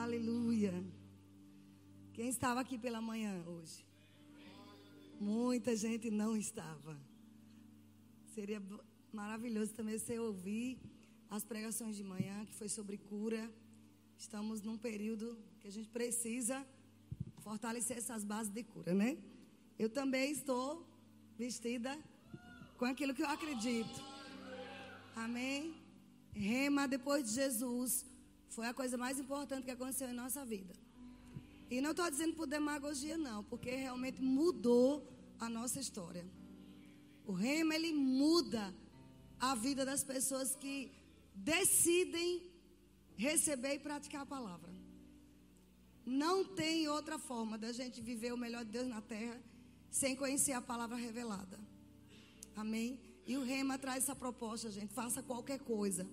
Aleluia. Quem estava aqui pela manhã hoje? Muita gente não estava. Seria maravilhoso também você ouvir as pregações de manhã, que foi sobre cura. Estamos num período que a gente precisa fortalecer essas bases de cura, né? Eu também estou vestida com aquilo que eu acredito. Amém? Rema depois de Jesus foi a coisa mais importante que aconteceu em nossa vida. E não estou dizendo por demagogia, não, porque realmente mudou a nossa história. O rema, ele muda a vida das pessoas que decidem receber e praticar a palavra. Não tem outra forma da gente viver o melhor de Deus na terra sem conhecer a palavra revelada. Amém? E o Rema traz essa proposta, gente. Faça qualquer coisa,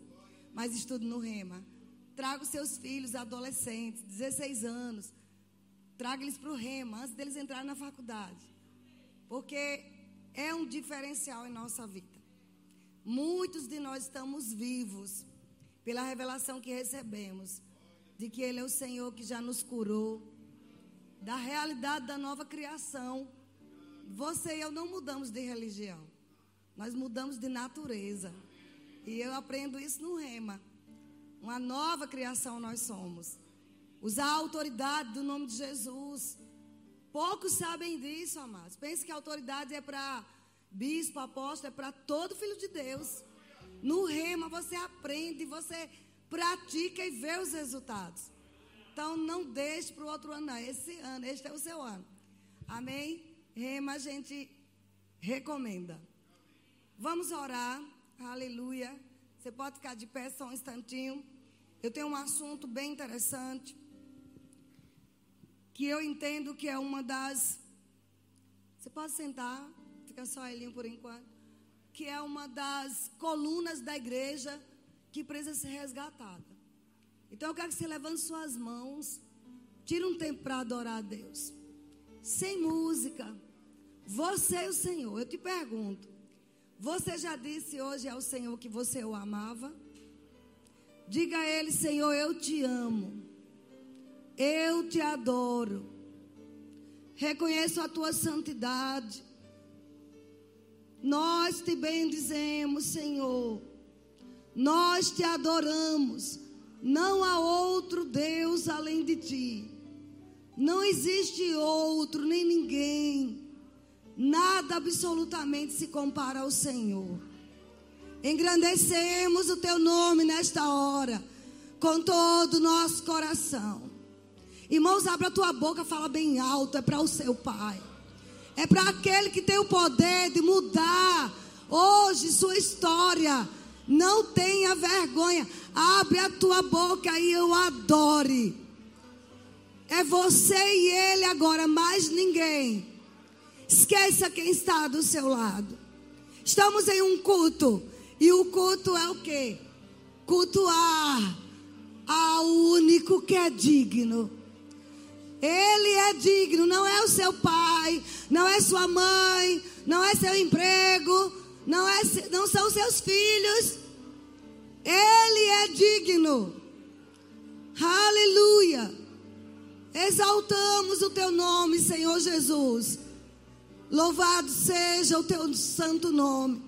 mas estude no Rema. Traga os seus filhos adolescentes, 16 anos. Traga eles para o Rema antes deles entrarem na faculdade. Porque é um diferencial em nossa vida. Muitos de nós estamos vivos pela revelação que recebemos de que Ele é o Senhor que já nos curou, da realidade da nova criação. Você e eu não mudamos de religião. Nós mudamos de natureza. E eu aprendo isso no Rema. Uma nova criação nós somos. Usar a autoridade do nome de Jesus. Poucos sabem disso, amados. Pense que a autoridade é para bispo, apóstolo, é para todo filho de Deus. No rema você aprende, você pratica e vê os resultados. Então não deixe para o outro ano, não. Esse ano, este é o seu ano. Amém? Rema a gente recomenda. Vamos orar. Aleluia. Você pode ficar de pé só um instantinho. Eu tenho um assunto bem interessante. Que eu entendo que é uma das. Você pode sentar. Fica só Elinho por enquanto. Que é uma das colunas da igreja que precisa ser resgatada. Então eu quero que você levante suas mãos. Tire um tempo para adorar a Deus. Sem música. Você e o Senhor. Eu te pergunto. Você já disse hoje ao Senhor que você o amava? Diga a Ele, Senhor, eu te amo. Eu te adoro. Reconheço a tua santidade. Nós te bendizemos, Senhor. Nós te adoramos. Não há outro Deus além de ti. Não existe outro, nem ninguém Nada absolutamente se compara ao Senhor. Engrandecemos o teu nome nesta hora, com todo o nosso coração. Irmãos, abre a tua boca, fala bem alto, é para o seu Pai. É para aquele que tem o poder de mudar hoje sua história. Não tenha vergonha. Abre a tua boca e eu adore. É você e ele agora, mais ninguém. Esqueça quem está do seu lado. Estamos em um culto. E o culto é o quê? Cultuar ao único que é digno. Ele é digno, não é o seu pai, não é sua mãe, não é seu emprego, não, é, não são seus filhos. Ele é digno. Aleluia. Exaltamos o teu nome, Senhor Jesus. Louvado seja o teu santo nome.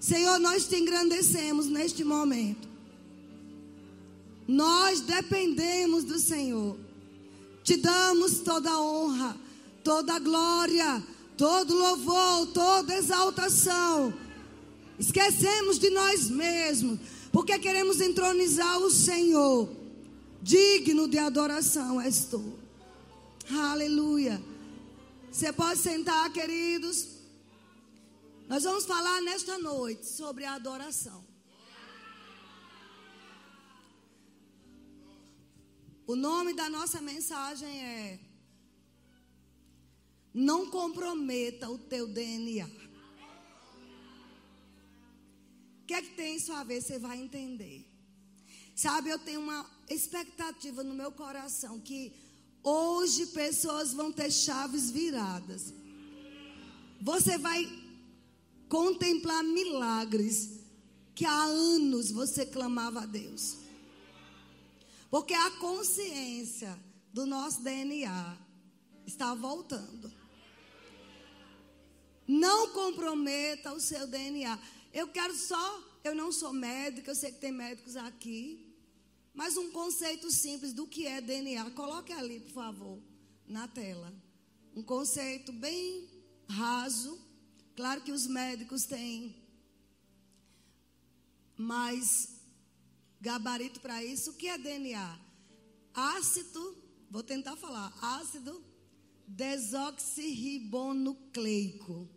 Senhor, nós te engrandecemos neste momento. Nós dependemos do Senhor. Te damos toda honra, toda glória, todo louvor, toda exaltação. Esquecemos de nós mesmos, porque queremos entronizar o Senhor. Digno de adoração és tu. Aleluia. Você pode sentar, queridos. Nós vamos falar nesta noite sobre a adoração. O nome da nossa mensagem é Não comprometa o teu DNA. O que é que tem isso a ver? Você vai entender. Sabe, eu tenho uma expectativa no meu coração que Hoje pessoas vão ter chaves viradas. Você vai contemplar milagres que há anos você clamava a Deus. Porque a consciência do nosso DNA está voltando. Não comprometa o seu DNA. Eu quero só, eu não sou médica, eu sei que tem médicos aqui, mas um conceito simples do que é DNA. Coloque ali, por favor, na tela. Um conceito bem raso. Claro que os médicos têm mais gabarito para isso. O que é DNA? Ácido, vou tentar falar, ácido desoxirribonucleico.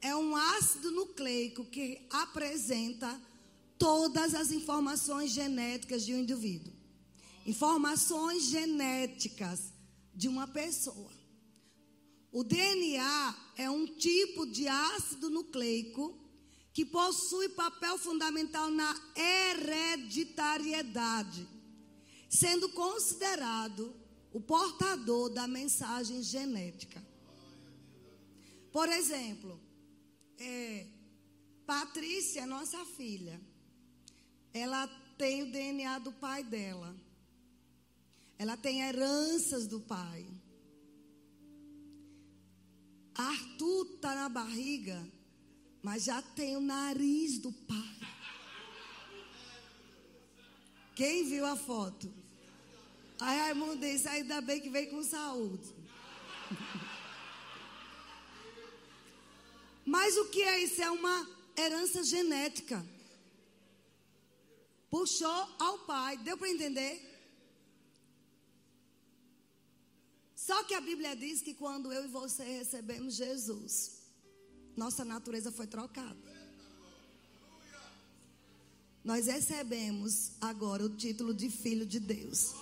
É um ácido nucleico que apresenta todas as informações genéticas de um indivíduo. Informações genéticas de uma pessoa. O DNA é um tipo de ácido nucleico que possui papel fundamental na hereditariedade, sendo considerado o portador da mensagem genética. Por exemplo, é, Patrícia, nossa filha, ela tem o DNA do pai dela. Ela tem heranças do pai. Arthur está na barriga, mas já tem o nariz do pai. Quem viu a foto? Aí Raimundo disse, ainda bem que veio com saúde. Mas o que é isso? É uma herança genética. Puxou ao pai. Deu para entender? Só que a Bíblia diz que quando eu e você recebemos Jesus, nossa natureza foi trocada. Nós recebemos agora o título de filho de Deus.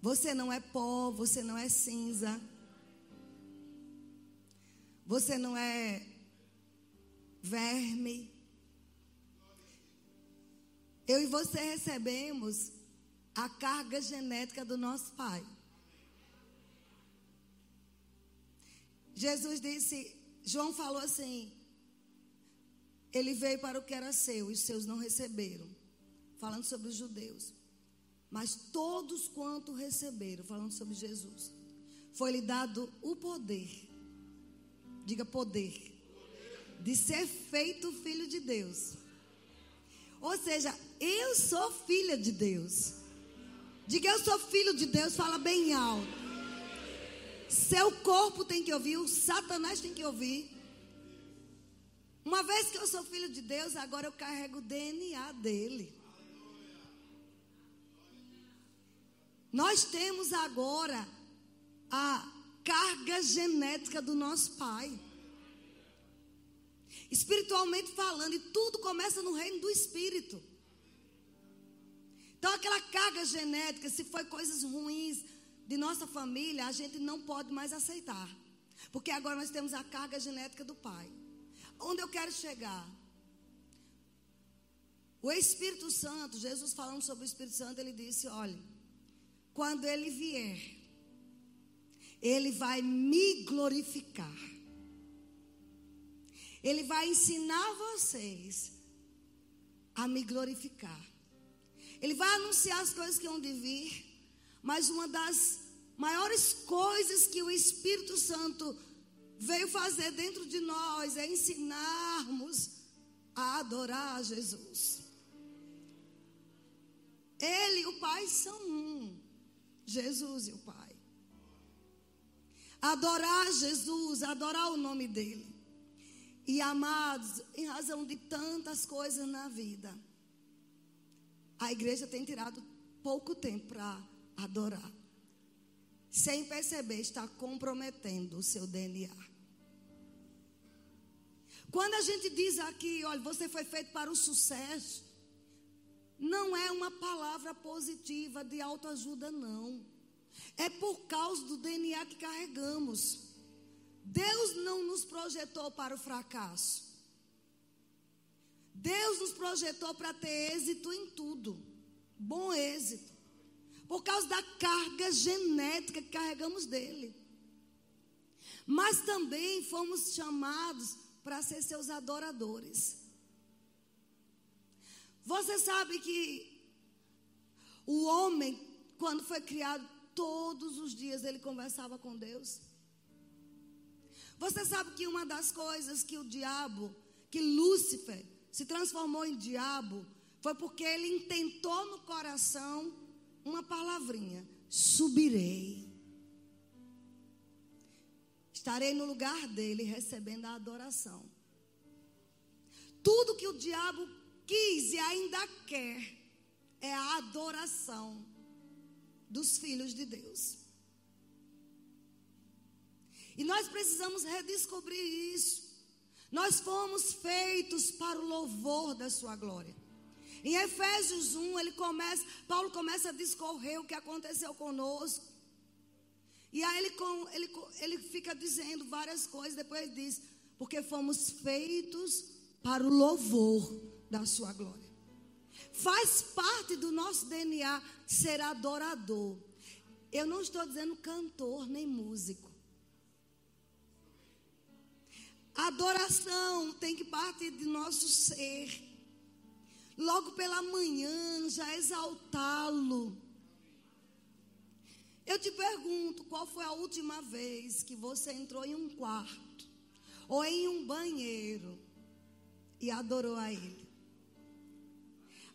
Você não é pó, você não é cinza. Você não é verme. Eu e você recebemos a carga genética do nosso pai. Jesus disse, João falou assim: ele veio para o que era seu e os seus não receberam. Falando sobre os judeus. Mas todos quanto receberam, falando sobre Jesus, foi-lhe dado o poder, diga poder, de ser feito filho de Deus. Ou seja, eu sou filha de Deus. Diga eu sou filho de Deus, fala bem alto. Seu corpo tem que ouvir, o Satanás tem que ouvir. Uma vez que eu sou filho de Deus, agora eu carrego o DNA dele. Nós temos agora a carga genética do nosso pai. Espiritualmente falando, e tudo começa no reino do espírito. Então, aquela carga genética, se foi coisas ruins de nossa família, a gente não pode mais aceitar. Porque agora nós temos a carga genética do pai. Onde eu quero chegar? O Espírito Santo, Jesus falando sobre o Espírito Santo, ele disse: olha quando ele vier, ele vai me glorificar. Ele vai ensinar vocês a me glorificar. Ele vai anunciar as coisas que hão de vir, mas uma das maiores coisas que o Espírito Santo veio fazer dentro de nós é ensinarmos a adorar Jesus. Ele e o Pai são um. Jesus e o Pai. Adorar Jesus, adorar o nome dEle. E amados, em razão de tantas coisas na vida, a igreja tem tirado pouco tempo para adorar. Sem perceber, está comprometendo o seu DNA. Quando a gente diz aqui, olha, você foi feito para o sucesso, não é uma palavra positiva de autoajuda, não. É por causa do DNA que carregamos. Deus não nos projetou para o fracasso. Deus nos projetou para ter êxito em tudo. Bom êxito. Por causa da carga genética que carregamos dele. Mas também fomos chamados para ser seus adoradores. Você sabe que o homem, quando foi criado, todos os dias ele conversava com Deus. Você sabe que uma das coisas que o diabo, que Lúcifer se transformou em diabo, foi porque ele intentou no coração uma palavrinha: subirei. Estarei no lugar dele recebendo a adoração. Tudo que o diabo quis e ainda quer é a adoração dos filhos de Deus. E nós precisamos redescobrir isso. Nós fomos feitos para o louvor da sua glória. Em Efésios 1, ele começa, Paulo começa a discorrer o que aconteceu conosco. E aí ele, ele, ele fica dizendo várias coisas, depois diz, porque fomos feitos para o louvor da sua glória. Faz parte do nosso DNA ser adorador. Eu não estou dizendo cantor nem músico. Adoração tem que partir de nosso ser. Logo pela manhã, já exaltá-lo. Eu te pergunto, qual foi a última vez que você entrou em um quarto ou em um banheiro e adorou a Ele?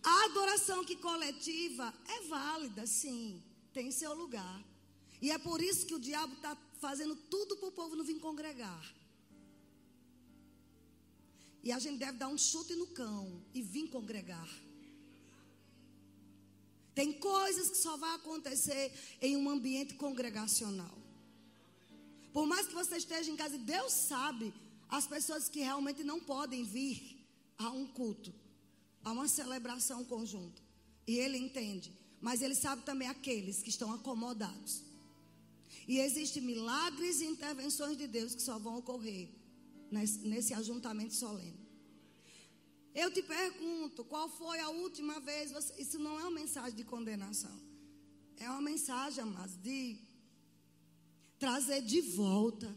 A adoração que coletiva é válida, sim, tem seu lugar. E é por isso que o diabo está fazendo tudo para o povo não vir congregar. E a gente deve dar um chute no cão e vir congregar. Tem coisas que só vai acontecer em um ambiente congregacional. Por mais que você esteja em casa, Deus sabe as pessoas que realmente não podem vir a um culto a uma celebração conjunta. E ele entende. Mas ele sabe também aqueles que estão acomodados. E existem milagres e intervenções de Deus que só vão ocorrer nesse, ajuntamento solene. Eu te pergunto, qual foi a última vez? Você, isso não é uma mensagem de condenação. É uma mensagem, amados, de trazer de volta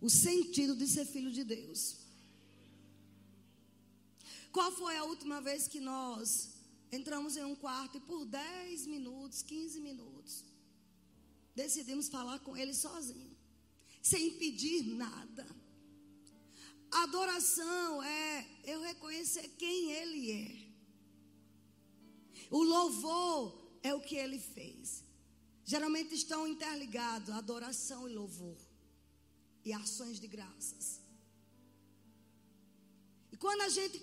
o sentido de ser filho de Deus. Qual foi a última vez que nós entramos em um quarto e por 10 minutos, 15 minutos, decidimos falar com Ele sozinho, sem pedir nada? Adoração é eu reconhecer quem Ele é. O louvor é o que Ele fez. Geralmente estão interligados adoração e louvor e ações de graças. E quando a gente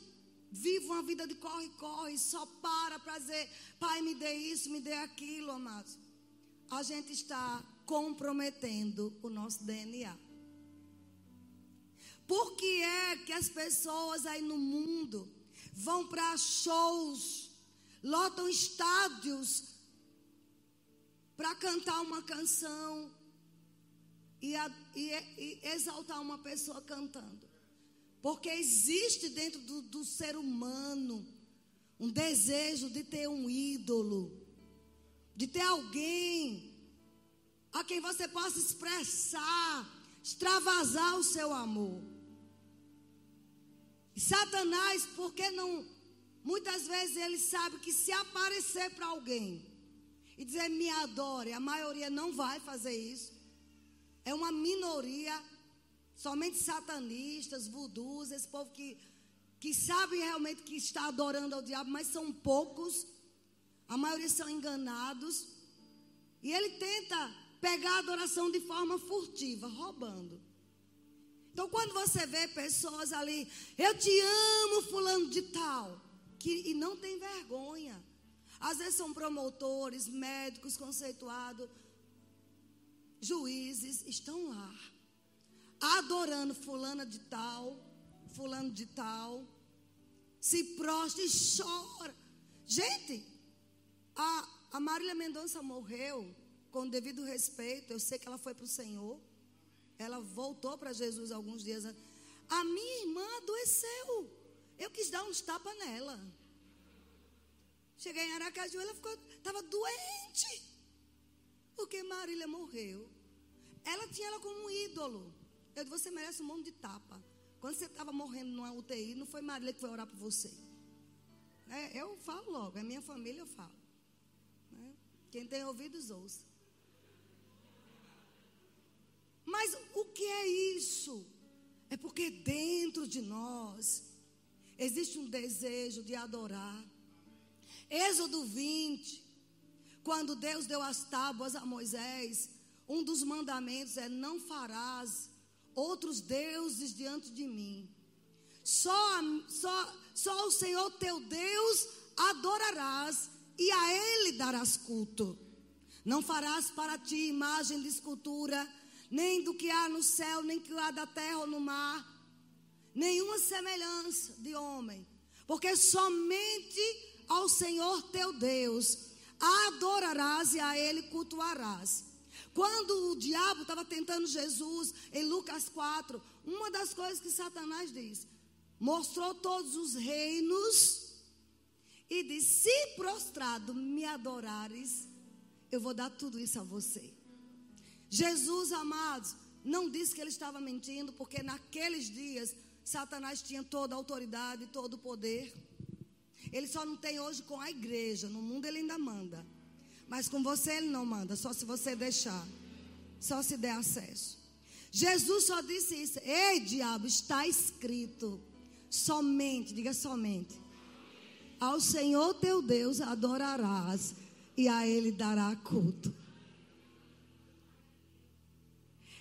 vive uma vida de corre-corre, só para para dizer, pai, me dê isso, me dê aquilo, amados. A gente está comprometendo o nosso DNA. Por que é que as pessoas aí no mundo vão para shows, lotam estádios para cantar uma canção e, a, e, e exaltar uma pessoa cantando? Porque existe dentro do, do ser humano um desejo de ter um ídolo, de ter alguém a quem você possa expressar, extravasar o seu amor. Satanás, porque não. Muitas vezes ele sabe que se aparecer para alguém e dizer me adore, a maioria não vai fazer isso. É uma minoria Somente satanistas, vudus, esse povo que, que sabe realmente que está adorando ao diabo, mas são poucos. A maioria são enganados. E ele tenta pegar a adoração de forma furtiva, roubando. Então, quando você vê pessoas ali, eu te amo, fulano de tal, que, e não tem vergonha. Às vezes são promotores, médicos conceituados, juízes, estão lá adorando fulana de tal, fulano de tal, se prostra e chora. Gente, a, a Marília Mendonça morreu com devido respeito, eu sei que ela foi para o Senhor, ela voltou para Jesus alguns dias antes. A minha irmã adoeceu, eu quis dar uns tapas nela. Cheguei em Aracaju, ela ficou, estava doente, porque Marília morreu. Ela tinha ela como um ídolo. Eu disse, você merece um monte de tapa. Quando você estava morrendo numa UTI, não foi Marília que foi orar por você. É, eu falo logo, é minha família, eu falo. Né? Quem tem ouvidos, ouça. Mas o que é isso? É porque dentro de nós existe um desejo de adorar. Êxodo 20, quando Deus deu as tábuas a Moisés, um dos mandamentos é: não farás outros deuses diante de mim. Só, só, só o Senhor teu Deus adorarás e a Ele darás culto. Não farás para ti imagem de escultura nem do que há no céu, nem que há da terra ou no mar, nenhuma semelhança de homem, porque somente ao Senhor teu Deus adorarás e a Ele cultuarás. Quando o diabo estava tentando Jesus, em Lucas 4, uma das coisas que Satanás diz, mostrou todos os reinos e disse: Se prostrado me adorares, eu vou dar tudo isso a você. Jesus, amados, não disse que ele estava mentindo, porque naqueles dias Satanás tinha toda a autoridade, todo o poder. Ele só não tem hoje com a igreja, no mundo ele ainda manda. Mas com você ele não manda, só se você deixar, só se der acesso. Jesus só disse isso: Ei, diabo, está escrito. Somente, diga somente. Ao Senhor teu Deus adorarás e a ele dará culto.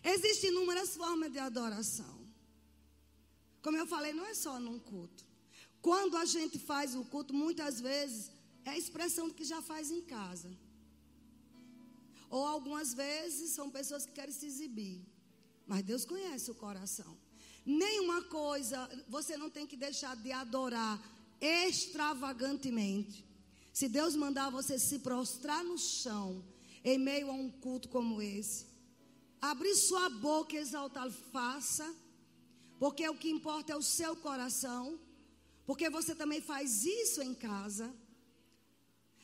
Existem inúmeras formas de adoração. Como eu falei, não é só num culto. Quando a gente faz o culto, muitas vezes é a expressão do que já faz em casa. Ou algumas vezes são pessoas que querem se exibir. Mas Deus conhece o coração. Nenhuma coisa você não tem que deixar de adorar extravagantemente. Se Deus mandar você se prostrar no chão em meio a um culto como esse, abrir sua boca e exaltar, faça, porque o que importa é o seu coração, porque você também faz isso em casa.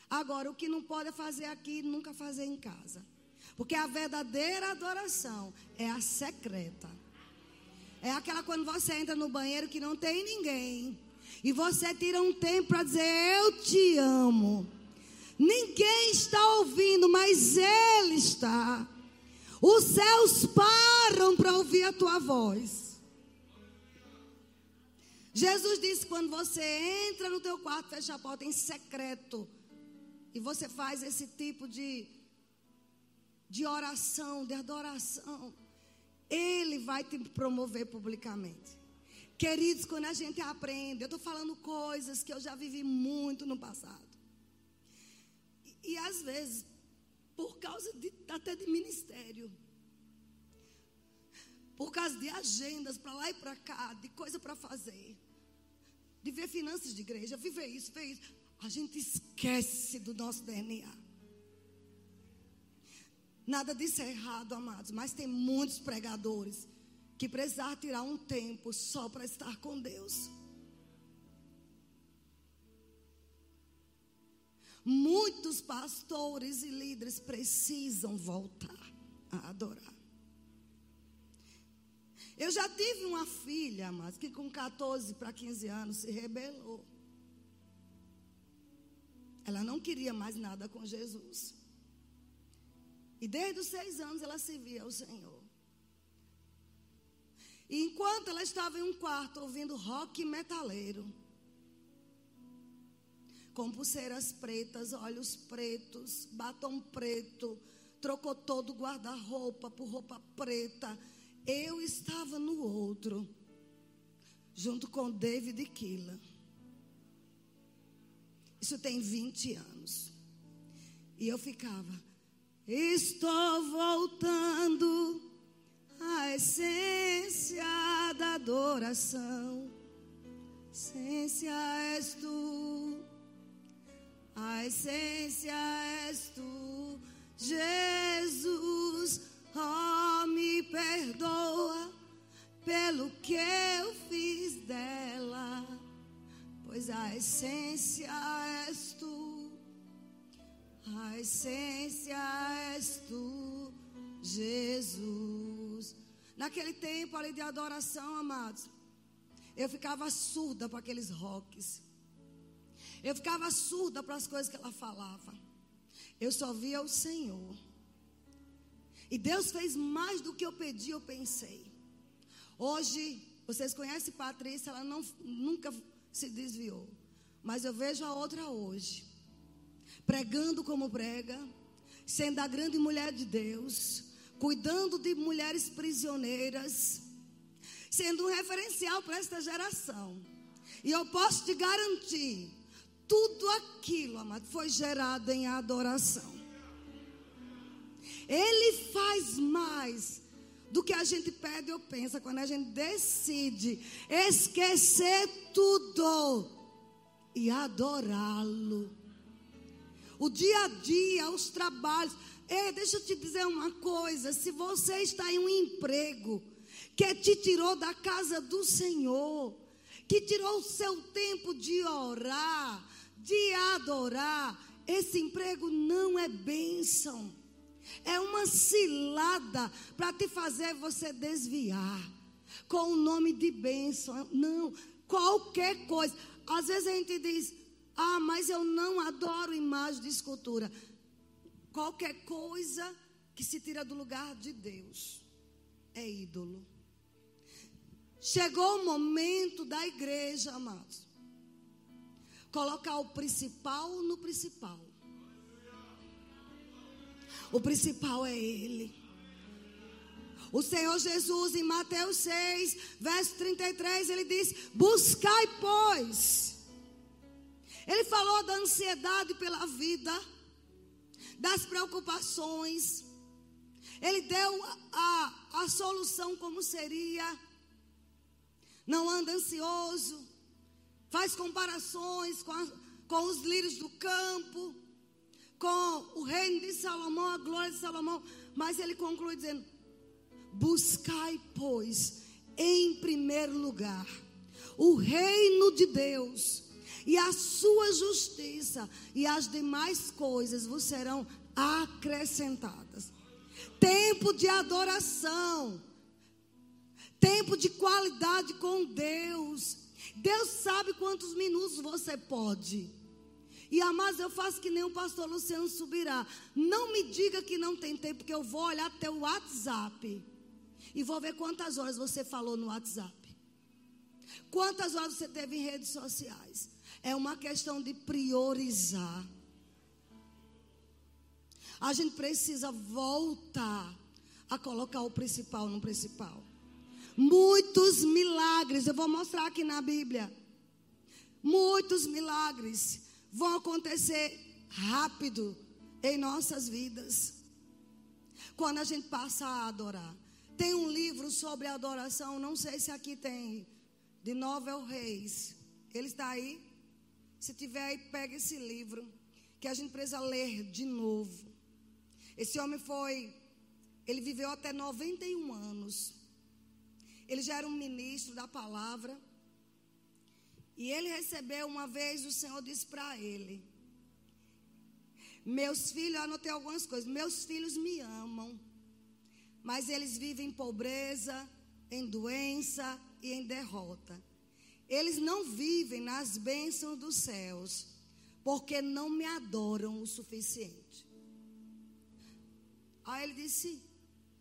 Agora, o que não pode fazer aqui, nunca fazer em casa. Porque a verdadeira adoração é a secreta. É aquela quando você entra no banheiro que não tem ninguém. E você tira um tempo para dizer: Eu te amo. Ninguém está ouvindo, mas Ele está. Os céus param para ouvir a tua voz. Jesus disse: quando você entra no teu quarto, fecha a porta em secreto. E você faz esse tipo de, de oração, de adoração. Ele vai te promover publicamente. Queridos, quando a gente aprende, eu estou falando coisas que eu já vivi muito no passado. E, e às vezes por causa de, até de ministério. Por causa de agendas para lá e para cá, de coisa para fazer. De ver finanças de igreja, viver isso, ver isso. A gente esquece do nosso DNA. Nada disso é errado, amados, mas tem muitos pregadores que precisar tirar um tempo só para estar com Deus. Muitos pastores e líderes precisam voltar a adorar. Eu já tive uma filha, mas que com 14 para 15 anos se rebelou. Ela não queria mais nada com Jesus. E desde os seis anos ela servia ao Senhor. E enquanto ela estava em um quarto ouvindo rock metaleiro, com pulseiras pretas, olhos pretos, batom preto, trocou todo o guarda-roupa por roupa preta. Eu estava no outro, junto com David Killa. Isso tem 20 anos. E eu ficava, estou voltando à essência da adoração. Essência és tu. A essência és tu, Jesus. Oh, me perdoa pelo que eu fiz dela, pois a essência és tu. A essência és tu, Jesus. Naquele tempo ali de adoração, amados, eu ficava surda para aqueles rocks. Eu ficava surda para as coisas que ela falava. Eu só via o Senhor. E Deus fez mais do que eu pedi, eu pensei. Hoje, vocês conhecem Patrícia, ela não, nunca se desviou. Mas eu vejo a outra hoje, pregando como prega, sendo a grande mulher de Deus, cuidando de mulheres prisioneiras, sendo um referencial para esta geração. E eu posso te garantir, tudo aquilo, amado, foi gerado em adoração. Ele faz mais do que a gente pede ou pensa quando a gente decide esquecer tudo e adorá-lo. O dia a dia, os trabalhos. Ei, deixa eu te dizer uma coisa: se você está em um emprego que te tirou da casa do Senhor, que tirou o seu tempo de orar, de adorar, esse emprego não é bênção. É uma cilada para te fazer você desviar. Com o nome de bênção. Não, qualquer coisa. Às vezes a gente diz: Ah, mas eu não adoro imagem de escultura. Qualquer coisa que se tira do lugar de Deus é ídolo. Chegou o momento da igreja, amados, colocar o principal no principal. O principal é Ele. O Senhor Jesus, em Mateus 6, verso 33, ele diz: Buscai, pois. Ele falou da ansiedade pela vida, das preocupações. Ele deu a, a, solução como seria. Não anda ansioso. Faz comparações com, a, com os lírios do campo com o reino de Salomão, a glória de Salomão. Mas ele conclui dizendo: Buscai, pois, em primeiro lugar, o reino de Deus e a sua justiça, e as demais coisas vos serão acrescentadas. Tempo de adoração, tempo de qualidade com Deus. Deus sabe quantos minutos você pode. E amados, eu faço que nem o pastor Luciano subirá. Não me diga que não tem tempo, porque eu vou olhar teu WhatsApp. E vou ver quantas horas você falou no WhatsApp. Quantas horas você teve em redes sociais. É uma questão de priorizar. A gente precisa voltar a colocar o principal no principal. Muitos milagres, eu vou mostrar aqui na Bíblia. Muitos milagres vão acontecer rápido em nossas vidas. Quando a gente passa a adorar. Tem um livro sobre adoração, não sei se aqui tem, de Novel Reis. Ele está aí? Se tiver aí, pega esse livro, que a gente precisa ler de novo. Esse homem foi, ele viveu até 91 anos. Ele já era um ministro da palavra. E ele recebeu uma vez, o Senhor disse para ele: Meus filhos, eu anotei algumas coisas. Meus filhos me amam, mas eles vivem em pobreza, em doença e em derrota. Eles não vivem nas bênçãos dos céus, porque não me adoram o suficiente. Aí ele disse,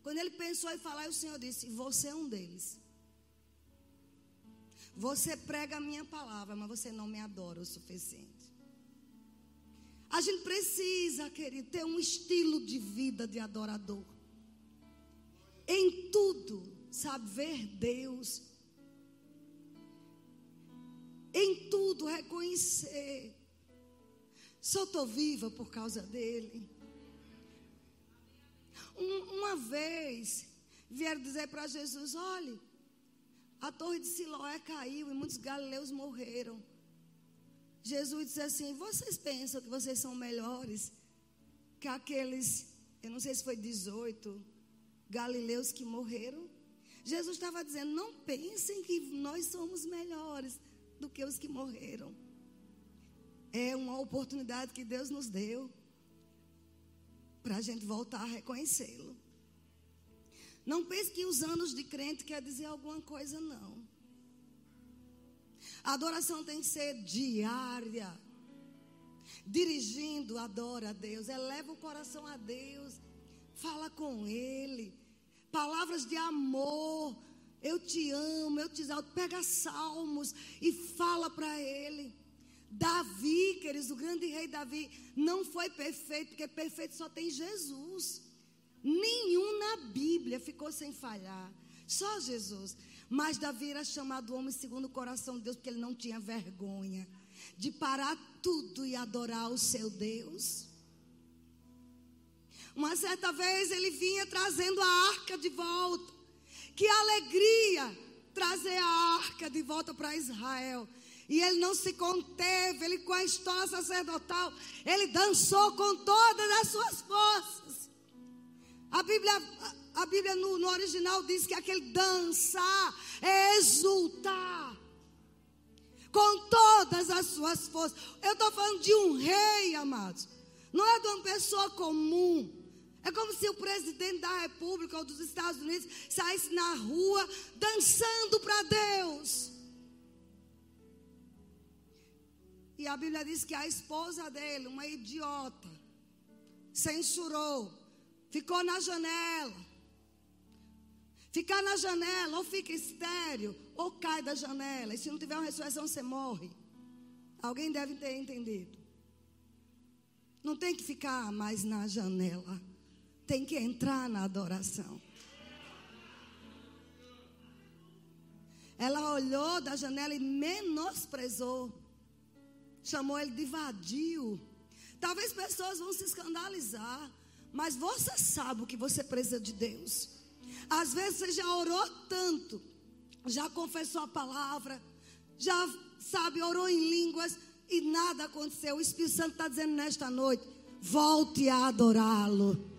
quando ele pensou em falar, o Senhor disse: Você é um deles. Você prega a minha palavra, mas você não me adora o suficiente. A gente precisa, querido, ter um estilo de vida de adorador. Em tudo, sabe, ver Deus. Em tudo, reconhecer. Só estou viva por causa dele. Um, uma vez, vieram dizer para Jesus: olhe, a torre de Siloé caiu e muitos galileus morreram. Jesus disse assim: Vocês pensam que vocês são melhores que aqueles, eu não sei se foi 18 galileus que morreram? Jesus estava dizendo: Não pensem que nós somos melhores do que os que morreram. É uma oportunidade que Deus nos deu para a gente voltar a reconhecê-lo. Não pense que os anos de crente quer dizer alguma coisa, não. A adoração tem que ser diária. dirigindo, adora a Deus, eleva o coração a Deus, fala com Ele, palavras de amor. Eu te amo, eu te exalto. Pega salmos e fala para Ele. Davi, queridos, o grande rei Davi, não foi perfeito, porque perfeito só tem Jesus. Nenhum na Bíblia ficou sem falhar. Só Jesus. Mas Davi era chamado homem segundo o coração de Deus, porque ele não tinha vergonha de parar tudo e adorar o seu Deus. Uma certa vez ele vinha trazendo a arca de volta. Que alegria trazer a arca de volta para Israel. E ele não se conteve, ele com a história sacerdotal, ele dançou com todas as suas forças. A Bíblia, a Bíblia no, no original diz que aquele dançar é exultar com todas as suas forças. Eu estou falando de um rei, amados. Não é de uma pessoa comum. É como se o presidente da República ou dos Estados Unidos saísse na rua dançando para Deus. E a Bíblia diz que a esposa dele, uma idiota, censurou, ficou na janela. Ficar na janela, ou fica estéreo, ou cai da janela. E se não tiver uma ressurreição, você morre. Alguém deve ter entendido. Não tem que ficar mais na janela. Tem que entrar na adoração. Ela olhou da janela e menosprezou chamou ele de vadio. Talvez pessoas vão se escandalizar, mas você sabe o que você precisa de Deus. Às vezes você já orou tanto, já confessou a palavra, já sabe, orou em línguas e nada aconteceu. O Espírito Santo está dizendo nesta noite: volte a adorá-lo.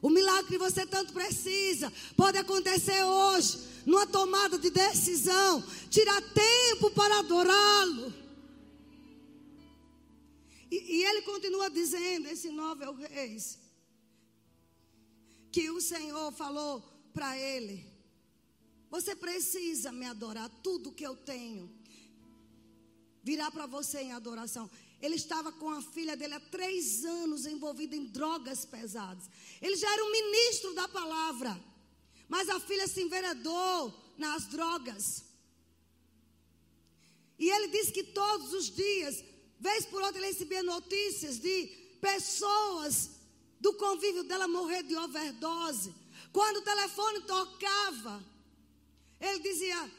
O milagre que você tanto precisa pode acontecer hoje, numa tomada de decisão. Tirar tempo para adorá-lo. E, e, ele continua dizendo, esse novel reis, que o Senhor falou para ele: Você precisa me adorar, tudo que eu tenho virá para você em adoração. Ele estava com a filha dele há três anos envolvido em drogas pesadas. Ele já era um ministro da palavra. Mas a filha se enveredou nas drogas. E ele disse que todos os dias, vez por outra, ele recebia notícias de pessoas do convívio dela morrer de overdose. Quando o telefone tocava, ele dizia,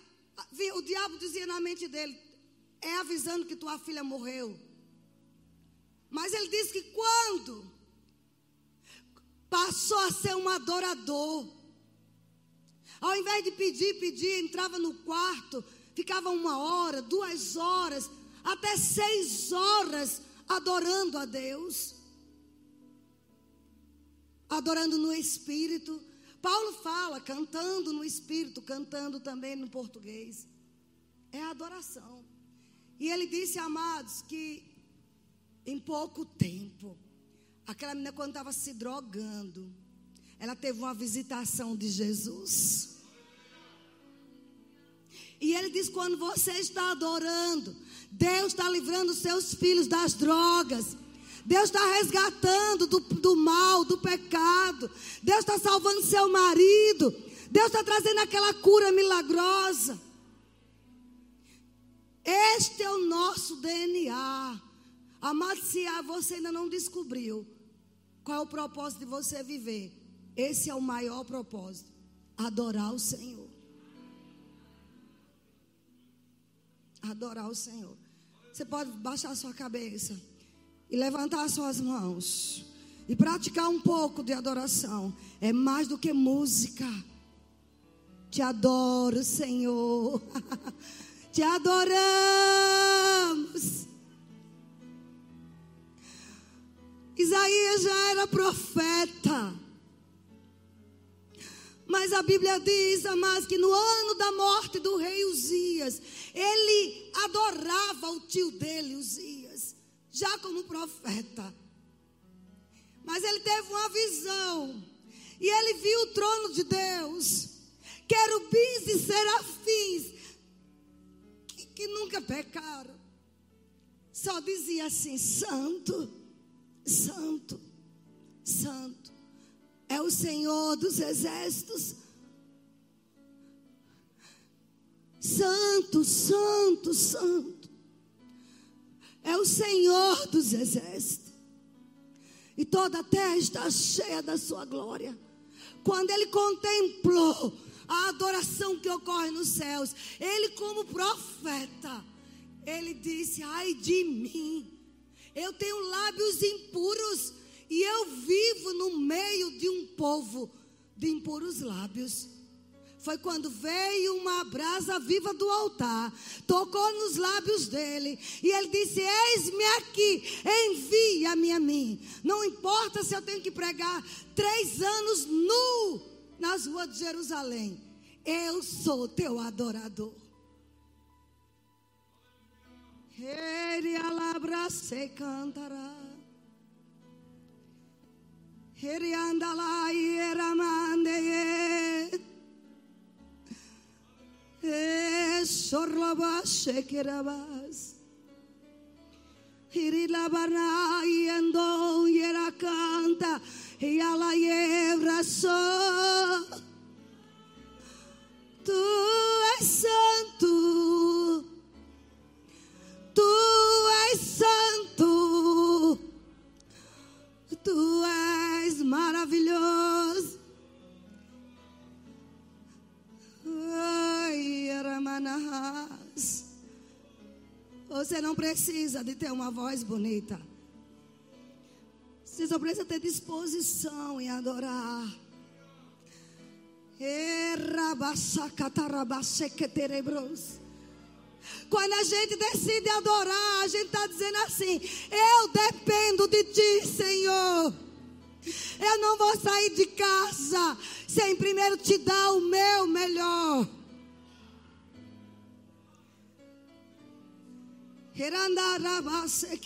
o diabo dizia na mente dele: é avisando que tua filha morreu. Mas ele diz que quando passou a ser um adorador, ao invés de pedir, pedir, entrava no quarto, ficava uma hora, duas horas, até seis horas adorando a Deus, adorando no Espírito. Paulo fala, cantando no Espírito, cantando também no português. É adoração. E ele disse, amados, que em pouco tempo, aquela menina, quando estava se drogando, ela teve uma visitação de Jesus. E ele diz: quando você está adorando, Deus está livrando seus filhos das drogas. Deus está resgatando do, do mal, do pecado. Deus está salvando seu marido. Deus está trazendo aquela cura milagrosa. Este é o nosso DNA. Amado, se você ainda não descobriu qual é o propósito de você viver, esse é o maior propósito: adorar o Senhor. Adorar o Senhor. Você pode baixar sua cabeça e levantar as suas mãos e praticar um pouco de adoração. É mais do que música. Te adoro, Senhor. Te adoramos. Isaías já era profeta. Mas a Bíblia diz, mas que no ano da morte do rei Uzias, ele adorava o tio dele, Uzias, já como profeta. Mas ele teve uma visão, e ele viu o trono de Deus, querubins e serafins, que, que nunca pecaram, só dizia assim: Santo, Santo, Santo, é o Senhor dos exércitos. Santo, Santo, Santo, é o Senhor dos exércitos. E toda a terra está cheia da sua glória. Quando ele contemplou a adoração que ocorre nos céus, ele, como profeta, ele disse: Ai de mim, eu tenho lábios impuros e eu vivo no meio de um povo de impuros lábios. Foi quando veio uma brasa viva do altar, tocou nos lábios dele, e ele disse: Eis-me aqui, envia-me a mim. Não importa se eu tenho que pregar três anos nu nas ruas de Jerusalém, eu sou teu adorador. Ele alabra se cantará. Canta. E ela e só. Tu és santo. Tu és santo, tu és maravilhoso. Ai, Aramanahas. Você não precisa de ter uma voz bonita. Você só precisa ter disposição em adorar. Erabasacatarabassequeterebros. Quando a gente decide adorar, a gente está dizendo assim: Eu dependo de Ti, Senhor. Eu não vou sair de casa sem primeiro te dar o meu melhor. Herandarabase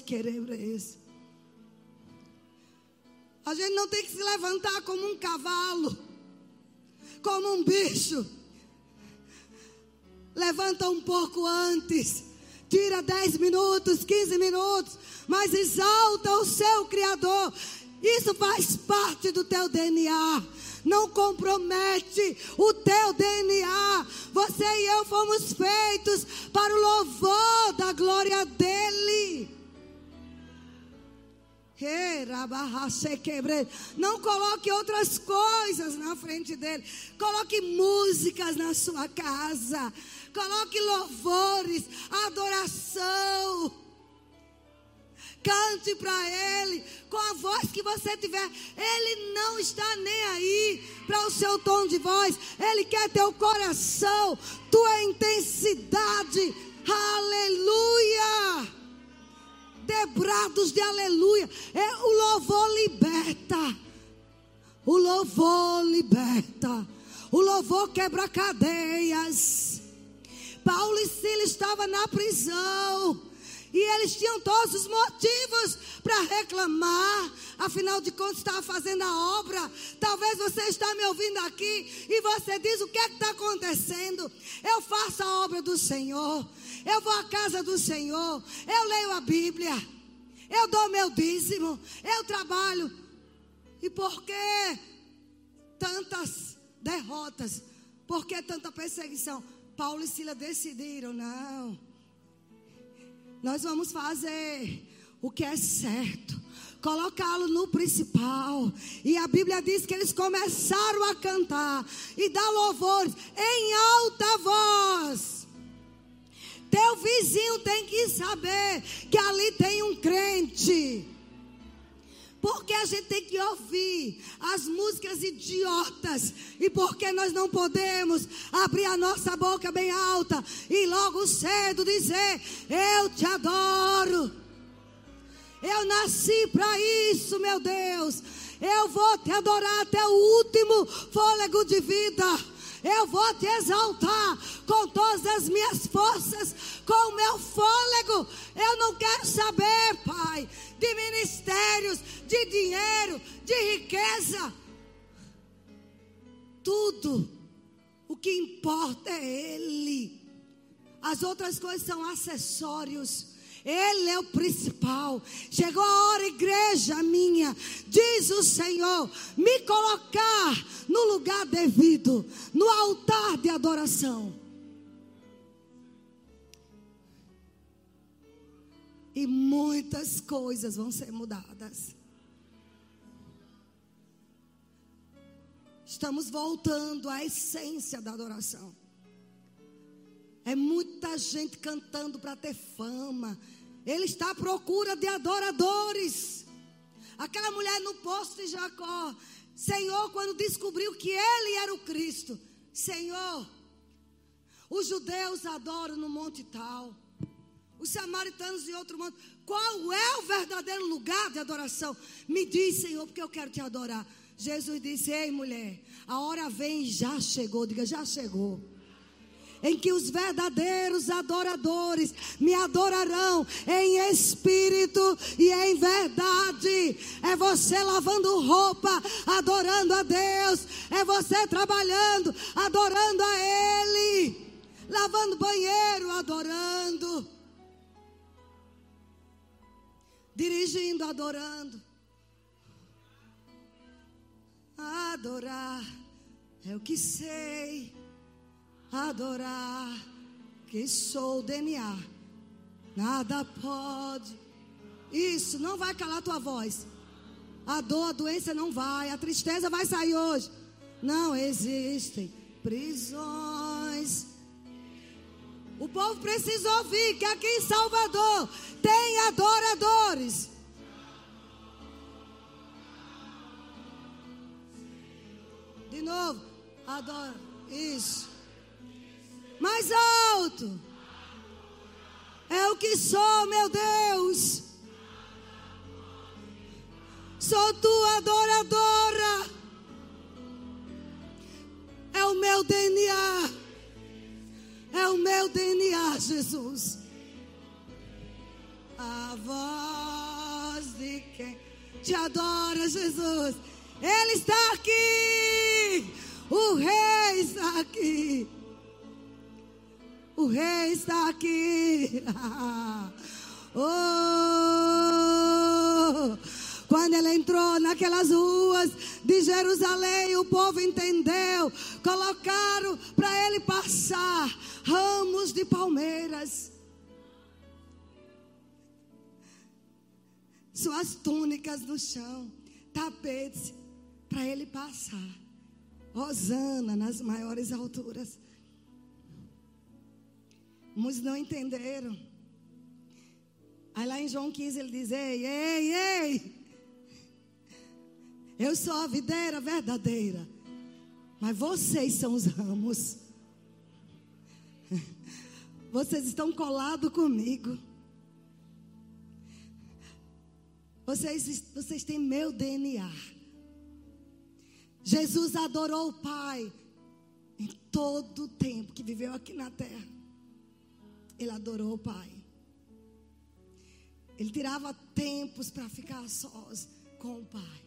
querebres. A gente não tem que se levantar como um cavalo, como um bicho. Levanta um pouco antes, tira 10 minutos, 15 minutos, mas exalta o seu Criador. Isso faz parte do teu DNA. Não compromete o teu DNA. Você e eu fomos feitos para o louvor da glória dEle. Não coloque outras coisas na frente dele. Coloque músicas na sua casa. Coloque louvores, adoração. Cante para ele com a voz que você tiver. Ele não está nem aí para o seu tom de voz. Ele quer teu coração, tua intensidade. Aleluia! Debrados de aleluia. É, o louvor liberta. O louvor liberta. O louvor quebra cadeias. Paulo e Silas estavam na prisão. E eles tinham todos os motivos para reclamar. Afinal de contas, estava fazendo a obra. Talvez você está me ouvindo aqui e você diz: o que é que está acontecendo? Eu faço a obra do Senhor. Eu vou à casa do Senhor. Eu leio a Bíblia. Eu dou meu dízimo. Eu trabalho. E por que tantas derrotas? Por que tanta perseguição? Paulo e Sila decidiram: não. Nós vamos fazer o que é certo colocá-lo no principal. E a Bíblia diz que eles começaram a cantar e dar louvores em alta voz. Teu vizinho tem que saber que ali tem um crente. Porque a gente tem que ouvir as músicas idiotas. E porque nós não podemos abrir a nossa boca bem alta e logo cedo dizer: Eu te adoro. Eu nasci para isso, meu Deus. Eu vou te adorar até o último fôlego de vida. Eu vou te exaltar com todas as minhas forças, com o meu fôlego. Eu não quero saber, Pai, de ministérios, de dinheiro, de riqueza. tudo. O que importa é Ele. As outras coisas são acessórios. Ele é o principal. Chegou a hora, igreja minha, diz o Senhor, me colocar no lugar devido, no altar de adoração. E muitas coisas vão ser mudadas. Estamos voltando à essência da adoração. É muita gente cantando para ter fama. Ele está à procura de adoradores. Aquela mulher no poço de Jacó. Senhor, quando descobriu que ele era o Cristo. Senhor, os judeus adoram no monte tal. Os samaritanos em outro monte. Qual é o verdadeiro lugar de adoração? Me diz, Senhor, porque eu quero te adorar. Jesus disse: Ei, mulher, a hora vem já chegou. Diga, já chegou. Em que os verdadeiros adoradores me adorarão em espírito e em verdade. É você lavando roupa, adorando a Deus. É você trabalhando, adorando a Ele. Lavando banheiro, adorando. Dirigindo, adorando Adorar é o que sei. Adorar que sou DNA. Nada pode. Isso, não vai calar tua voz. A dor, a doença não vai. A tristeza vai sair hoje. Não existem prisões. O povo precisa ouvir que aqui em Salvador tem adoradores. De novo. Adora. Isso. Mais alto. É o que sou, meu Deus. Sou tua adoradora. É o meu DNA. É o meu DNA, Jesus. A voz de quem te adora, Jesus. Ele está aqui. O rei está aqui. O rei está aqui. oh, quando ele entrou naquelas ruas de Jerusalém, o povo entendeu. Colocaram para ele passar ramos de palmeiras. Suas túnicas no chão, tapetes para ele passar. Osana nas maiores alturas. Muitos não entenderam. Aí lá em João 15 ele diz: Ei, ei, ei. Eu sou a videira verdadeira. Mas vocês são os ramos. Vocês estão colados comigo. Vocês, vocês têm meu DNA. Jesus adorou o Pai em todo o tempo que viveu aqui na terra. Ele adorou o Pai. Ele tirava tempos para ficar sós com o Pai.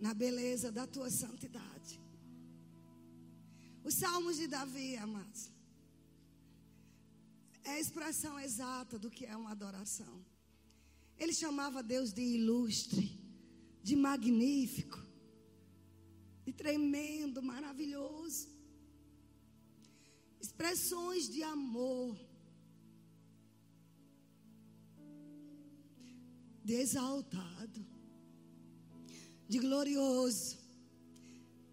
Na beleza da tua santidade. Os salmos de Davi, amados, é a expressão exata do que é uma adoração. Ele chamava Deus de ilustre, de magnífico de tremendo, maravilhoso. Expressões de amor, de exaltado, de glorioso.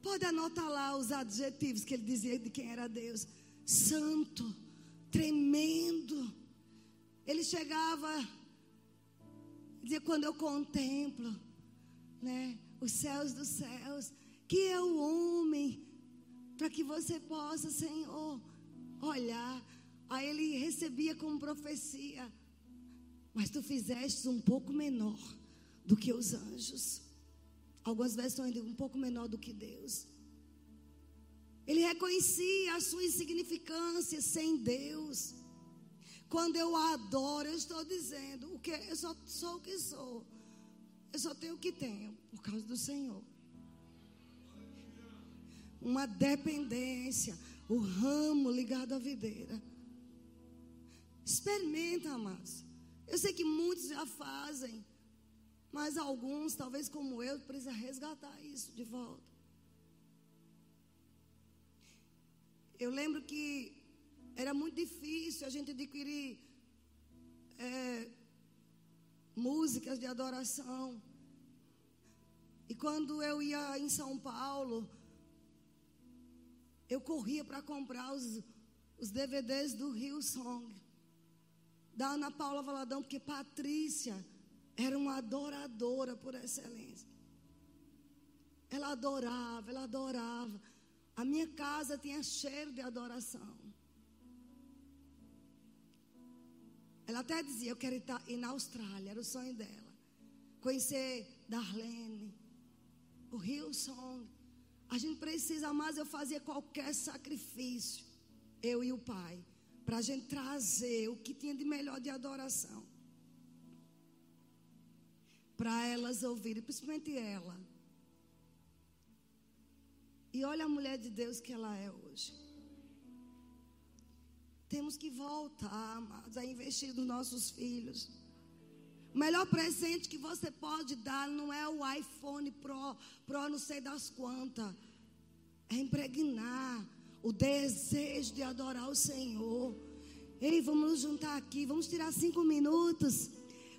Pode anotar lá os adjetivos que ele dizia de quem era Deus: santo, tremendo. Ele chegava, dizia: quando eu contemplo, né, os céus dos céus, que é o homem, para que você possa, Senhor, olhar. Aí ele recebia como profecia, mas tu fizeste um pouco menor do que os anjos. Algumas versões dizem um pouco menor do que Deus. Ele reconhecia a sua insignificância sem Deus. Quando eu adoro, eu estou dizendo o que eu só sou o que sou. Eu só tenho o que tenho por causa do Senhor. uma dependência, o ramo ligado à videira. Experimenta, amados. Eu sei que muitos já fazem, mas alguns, talvez como eu, precisam resgatar isso de volta. Eu lembro que era muito difícil a gente adquirir é, músicas de adoração. E quando eu ia em São Paulo, eu corria para comprar os, os DVDs do Rio Song, da Ana Paula Valadão, porque Patrícia era uma adoradora por excelência. Ela adorava, ela adorava. A minha casa tinha cheiro de adoração. Ela até dizia: Eu quero ir na Austrália, era o sonho dela. Conhecer Darlene, o Rio Song. A gente precisa, mas eu fazia qualquer sacrifício, eu e o pai, para a gente trazer o que tinha de melhor de adoração. Para elas ouvirem, principalmente ela. E olha a mulher de Deus que ela é hoje. Temos que voltar, amados, a investir nos nossos filhos. O melhor presente que você pode dar não é o iPhone Pro, Pro não sei das quantas. É impregnar o desejo de adorar o Senhor. Ei, vamos nos juntar aqui, vamos tirar cinco minutos.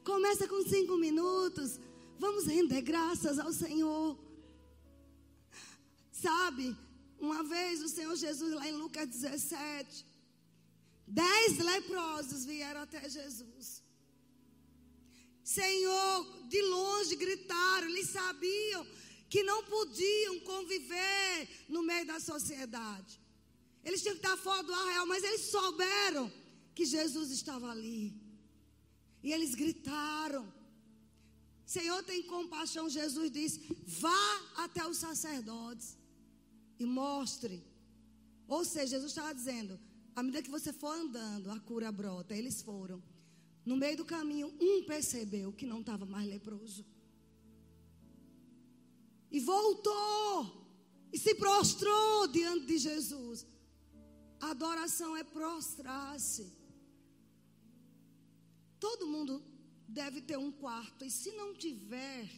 Começa com cinco minutos. Vamos render graças ao Senhor. Sabe, uma vez o Senhor Jesus, lá em Lucas 17, Dez leprosos vieram até Jesus. Senhor, de longe gritaram, eles sabiam que não podiam conviver no meio da sociedade. Eles tinham que estar fora do arraial, mas eles souberam que Jesus estava ali. E eles gritaram. Senhor, tem compaixão. Jesus disse: vá até os sacerdotes e mostre. Ou seja, Jesus estava dizendo: à medida que você for andando, a cura brota. Eles foram. No meio do caminho, um percebeu que não estava mais leproso. E voltou. E se prostrou diante de Jesus. A adoração é prostrar-se. Todo mundo deve ter um quarto. E se não tiver,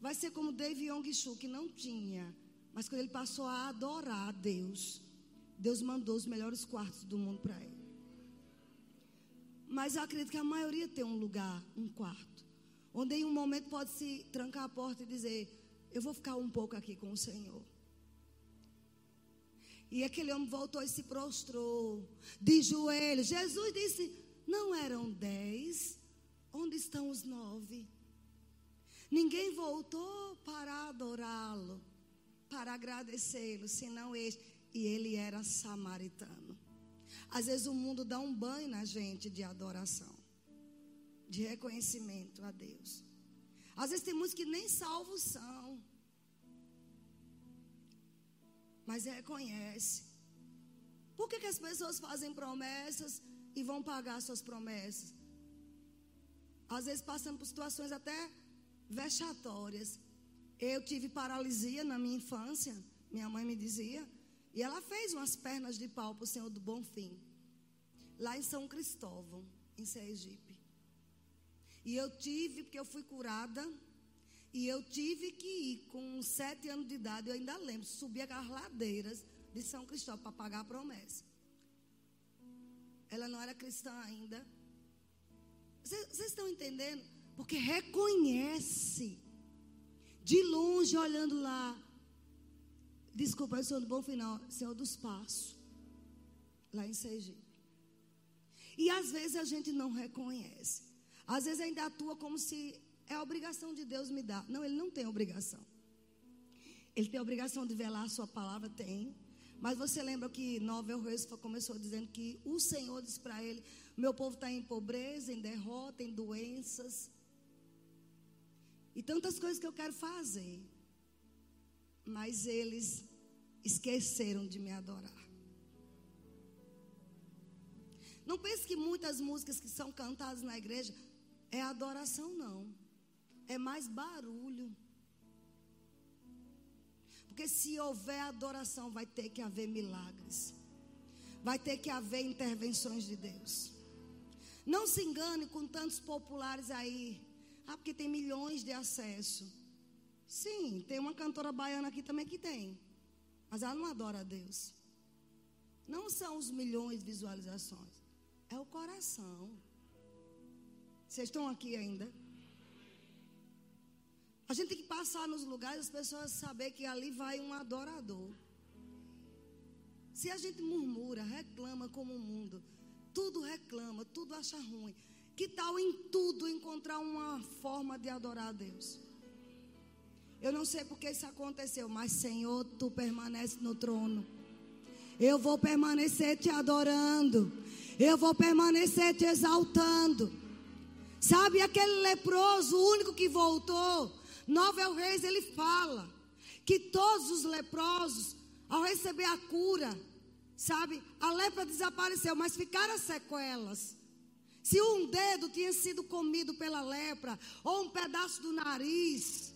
vai ser como David Yong Shu, que não tinha. Mas quando ele passou a adorar a Deus, Deus mandou os melhores quartos do mundo para ele. Mas eu acredito que a maioria tem um lugar, um quarto, onde em um momento pode se trancar a porta e dizer: Eu vou ficar um pouco aqui com o Senhor. E aquele homem voltou e se prostrou, de joelhos. Jesus disse: Não eram dez, onde estão os nove? Ninguém voltou para adorá-lo, para agradecê-lo, senão este e ele era samaritano. Às vezes o mundo dá um banho na gente de adoração, de reconhecimento a Deus. Às vezes tem muitos que nem salvos são, mas reconhece. Por que, que as pessoas fazem promessas e vão pagar suas promessas? Às vezes passando por situações até vexatórias. Eu tive paralisia na minha infância, minha mãe me dizia. E ela fez umas pernas de pau para o Senhor do Bom Fim. Lá em São Cristóvão, em Sergipe. E eu tive, porque eu fui curada. E eu tive que ir com sete anos de idade, eu ainda lembro, subir aquelas ladeiras de São Cristóvão para pagar a promessa. Ela não era cristã ainda. Vocês estão entendendo? Porque reconhece, de longe olhando lá, Desculpa, eu sou do bom final, Senhor dos Passos, lá em Sergipe. E às vezes a gente não reconhece. Às vezes ainda atua como se é a obrigação de Deus me dar. Não, ele não tem obrigação. Ele tem a obrigação de velar a sua palavra, tem. Mas você lembra que Novel Reis começou dizendo que o Senhor disse para ele: Meu povo está em pobreza, em derrota, em doenças. E tantas coisas que eu quero fazer mas eles esqueceram de me adorar. Não pense que muitas músicas que são cantadas na igreja é adoração, não. É mais barulho. Porque se houver adoração, vai ter que haver milagres. Vai ter que haver intervenções de Deus. Não se engane com tantos populares aí. Ah, porque tem milhões de acesso. Sim, tem uma cantora baiana aqui também que tem. Mas ela não adora a Deus. Não são os milhões de visualizações. É o coração. Vocês estão aqui ainda? A gente tem que passar nos lugares as pessoas saber que ali vai um adorador. Se a gente murmura, reclama como o mundo, tudo reclama, tudo acha ruim. Que tal em tudo encontrar uma forma de adorar a Deus? Eu não sei porque isso aconteceu, mas Senhor, tu permanece no trono. Eu vou permanecer te adorando. Eu vou permanecer te exaltando. Sabe aquele leproso, o único que voltou? Novel Reis, ele fala que todos os leprosos, ao receber a cura, sabe, a lepra desapareceu, mas ficaram sequelas. Se um dedo tinha sido comido pela lepra, ou um pedaço do nariz,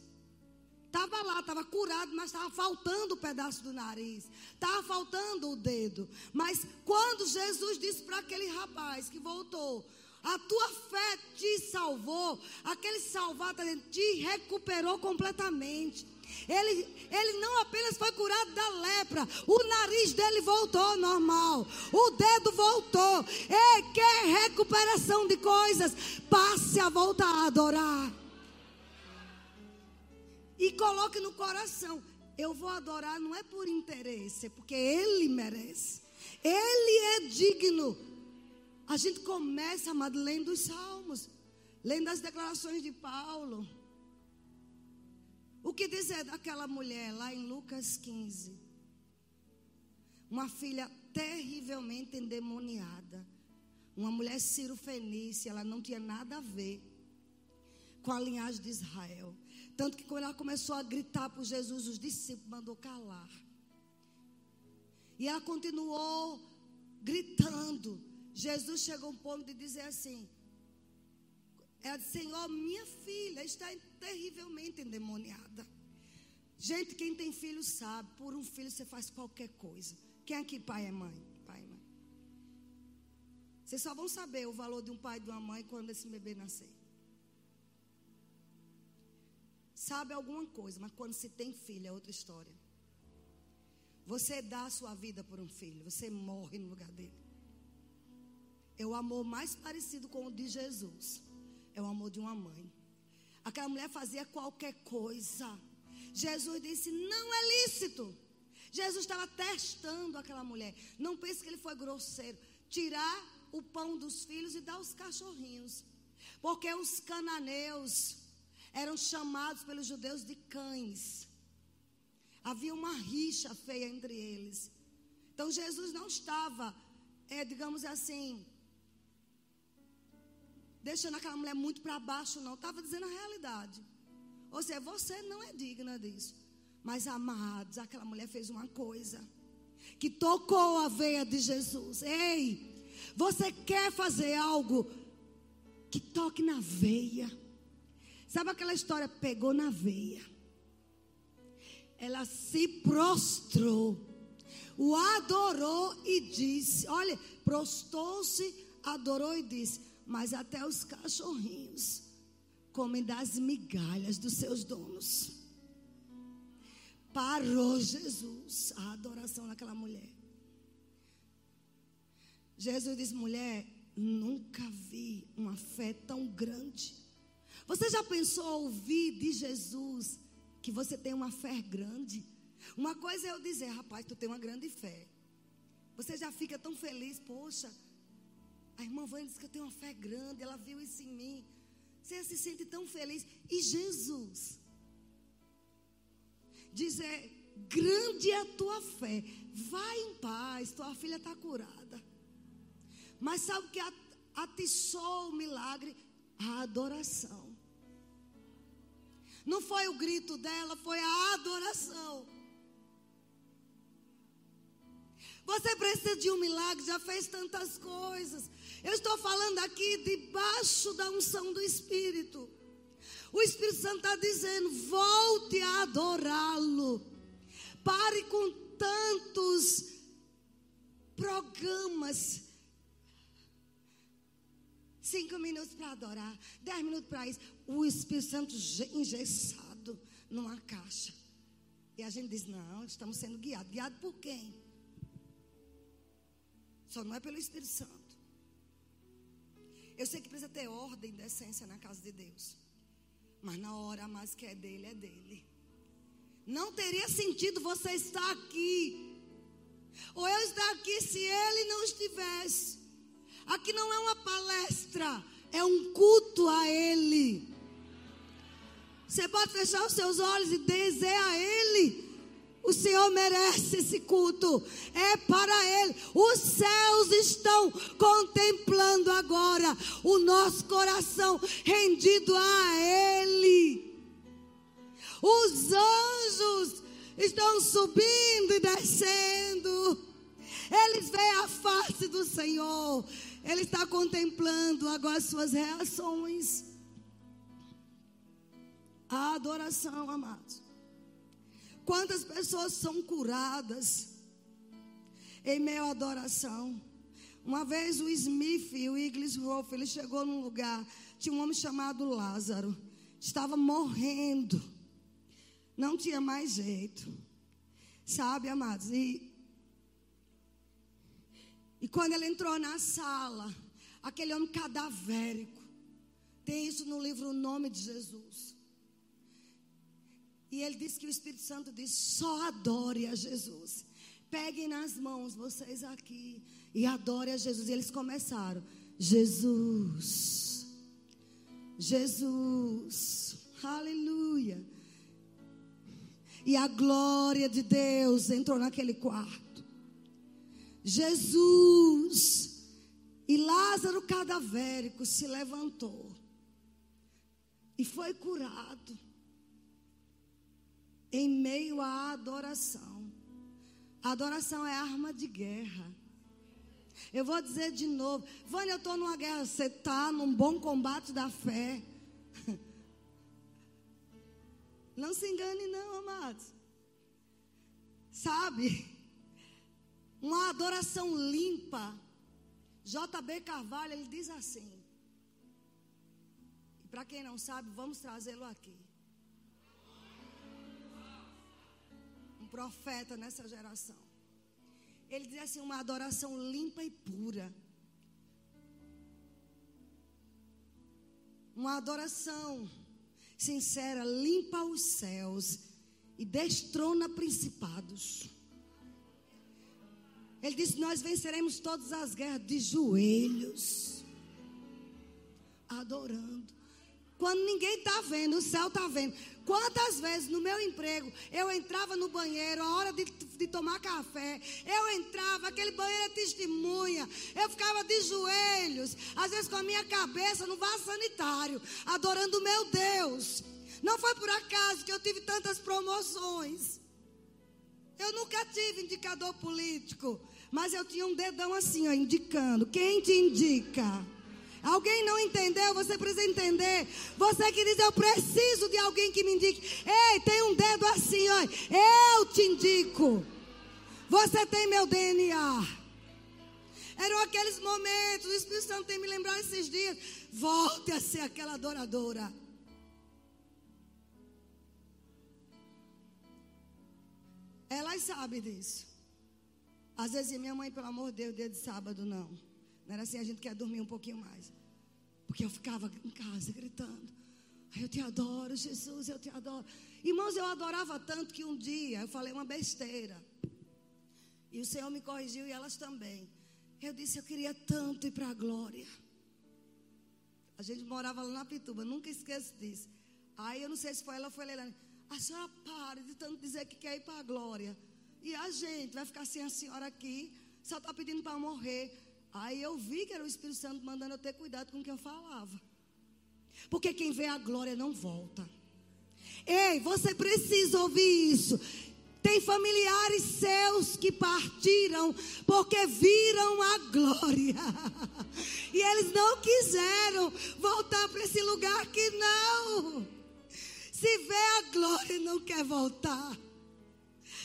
Estava lá, estava curado, mas estava faltando o pedaço do nariz. Estava faltando o dedo. Mas quando Jesus disse para aquele rapaz que voltou: A tua fé te salvou. Aquele salvar te recuperou completamente. Ele, ele não apenas foi curado da lepra, o nariz dele voltou normal, o dedo voltou. Ei, quer recuperação de coisas? Passe a voltar a adorar. E coloque no coração. Eu vou adorar não é por interesse, é porque Ele merece. Ele é digno. A gente começa, amado, lendo os salmos, lendo as declarações de Paulo. O que dizer daquela mulher lá em Lucas 15? Uma filha terrivelmente endemoniada. Uma mulher Ciro Fenícia, ela não tinha nada a ver com a linhagem de Israel. Tanto que quando ela começou a gritar por Jesus, os discípulos mandou calar. E ela continuou gritando. Jesus chegou a um ponto de dizer assim: ela disse, Senhor, minha filha está terrivelmente endemoniada. Gente, quem tem filho sabe, por um filho você faz qualquer coisa. Quem aqui pai é mãe? Pai e mãe. Vocês só vão saber o valor de um pai e de uma mãe quando esse bebê nascer sabe alguma coisa, mas quando se tem filho é outra história. Você dá a sua vida por um filho, você morre no lugar dele. É o amor mais parecido com o de Jesus. É o amor de uma mãe. Aquela mulher fazia qualquer coisa. Jesus disse: não é lícito. Jesus estava testando aquela mulher. Não pense que ele foi grosseiro. Tirar o pão dos filhos e dar aos cachorrinhos. Porque os cananeus, eram chamados pelos judeus de cães. Havia uma rixa feia entre eles. Então Jesus não estava, é, digamos assim, deixando aquela mulher muito para baixo, não. Estava dizendo a realidade. Ou seja, você não é digna disso. Mas amados, aquela mulher fez uma coisa que tocou a veia de Jesus. Ei, você quer fazer algo que toque na veia? Sabe aquela história? Pegou na veia. Ela se prostrou, o adorou e disse: Olha, prostou-se, adorou e disse: Mas até os cachorrinhos comem das migalhas dos seus donos. Parou Jesus a adoração naquela mulher. Jesus disse: Mulher, nunca vi uma fé tão. Você já pensou ouvir de Jesus que você tem uma fé grande? Uma coisa é eu dizer, rapaz, tu tem uma grande fé. Você já fica tão feliz, poxa. A irmã Vânia disse que eu tenho uma fé grande, ela viu isso em mim. Você se sente tão feliz. E Jesus dizer, grande é a tua fé. Vai em paz, tua filha está curada. Mas sabe o que atiçou o milagre? A adoração. Não foi o grito dela, foi a adoração. Você precisa de um milagre, já fez tantas coisas. Eu estou falando aqui debaixo da unção do Espírito. O Espírito Santo está dizendo: volte a adorá-lo. Pare com tantos programas. Cinco minutos para adorar, dez minutos para isso. O Espírito Santo engessado numa caixa. E a gente diz: não, estamos sendo guiados. Guiado por quem? Só não é pelo Espírito Santo. Eu sei que precisa ter ordem, decência na casa de Deus. Mas na hora mais que é dele, é dele. Não teria sentido você estar aqui. Ou eu estar aqui se ele não estivesse. Aqui não é uma palestra, é um culto a ele. Você pode fechar os seus olhos e dizer a ele o Senhor merece esse culto. É para Ele. Os céus estão contemplando agora o nosso coração rendido a Ele. Os anjos estão subindo e descendo. Eles veem a face do Senhor. Ele está contemplando agora suas reações. A adoração, amados. Quantas pessoas são curadas em meio à adoração? Uma vez o Smith e o Iglishoff, ele chegou num lugar, tinha um homem chamado Lázaro, estava morrendo, não tinha mais jeito, sabe, amados? E, e quando ele entrou na sala, aquele homem cadavérico, tem isso no livro O Nome de Jesus. E ele disse que o Espírito Santo diz: só adore a Jesus. Peguem nas mãos vocês aqui e adore a Jesus. E eles começaram: Jesus, Jesus, aleluia. E a glória de Deus entrou naquele quarto. Jesus. E Lázaro cadavérico se levantou e foi curado em meio à adoração. A adoração é arma de guerra. Eu vou dizer de novo, Vânia, eu estou numa guerra. Você está num bom combate da fé. Não se engane, não, amados. Sabe? Uma adoração limpa. J.B. Carvalho, ele diz assim. E para quem não sabe, vamos trazê-lo aqui. profeta nessa geração. Ele diz assim: uma adoração limpa e pura. Uma adoração sincera limpa os céus e destrona principados. Ele disse: Nós venceremos todas as guerras de joelhos, adorando. Quando ninguém está vendo, o céu está vendo. Quantas vezes no meu emprego eu entrava no banheiro, a hora de, de tomar café, eu entrava, aquele banheiro é testemunha, eu ficava de joelhos, às vezes com a minha cabeça no vaso sanitário, adorando o meu Deus. Não foi por acaso que eu tive tantas promoções. Eu nunca tive indicador político, mas eu tinha um dedão assim, ó, indicando. Quem te indica? Alguém não entendeu? Você precisa entender. Você que diz, eu preciso de alguém que me indique. Ei, tem um dedo assim, ó. Eu te indico. Você tem meu DNA. Eram aqueles momentos. O Espírito Santo tem me lembrado esses dias. Volte a ser aquela adoradora. Elas sabem disso. Às vezes minha mãe, pelo amor de Deus, dia de sábado não. Não era assim, a gente quer dormir um pouquinho mais. Porque eu ficava em casa gritando. Eu te adoro, Jesus, eu te adoro. Irmãos, eu adorava tanto que um dia eu falei uma besteira. E o Senhor me corrigiu e elas também. Eu disse, eu queria tanto ir para a glória. A gente morava lá na Pituba, nunca esqueço disso. Aí eu não sei se foi ela ou foi Leilani. A senhora para de tanto dizer que quer ir para a glória. E a gente vai ficar sem a senhora aqui, só está pedindo para morrer. Aí eu vi que era o Espírito Santo mandando eu ter cuidado com o que eu falava. Porque quem vê a glória não volta. Ei, você precisa ouvir isso. Tem familiares seus que partiram porque viram a glória. E eles não quiseram voltar para esse lugar que não. Se vê a glória não quer voltar.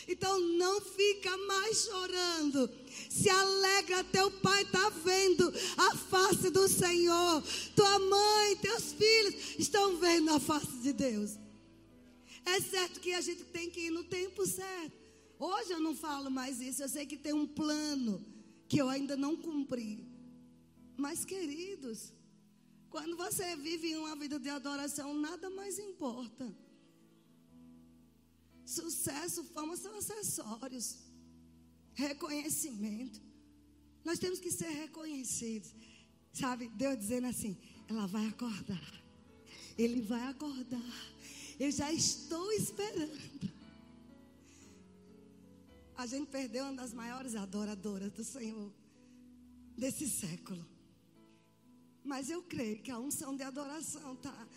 Então não fica mais chorando. Se alegra, teu pai está vendo a face do Senhor. Tua mãe, teus filhos estão vendo a face de Deus. É certo que a gente tem que ir no tempo certo. Hoje eu não falo mais isso. Eu sei que tem um plano que eu ainda não cumpri. Mas, queridos, quando você vive uma vida de adoração, nada mais importa. Sucesso, fama são acessórios. Reconhecimento. Nós temos que ser reconhecidos. Sabe, Deus dizendo assim: ela vai acordar. Ele vai acordar. Eu já estou esperando. A gente perdeu uma das maiores adoradoras do Senhor desse século. Mas eu creio que a unção de adoração está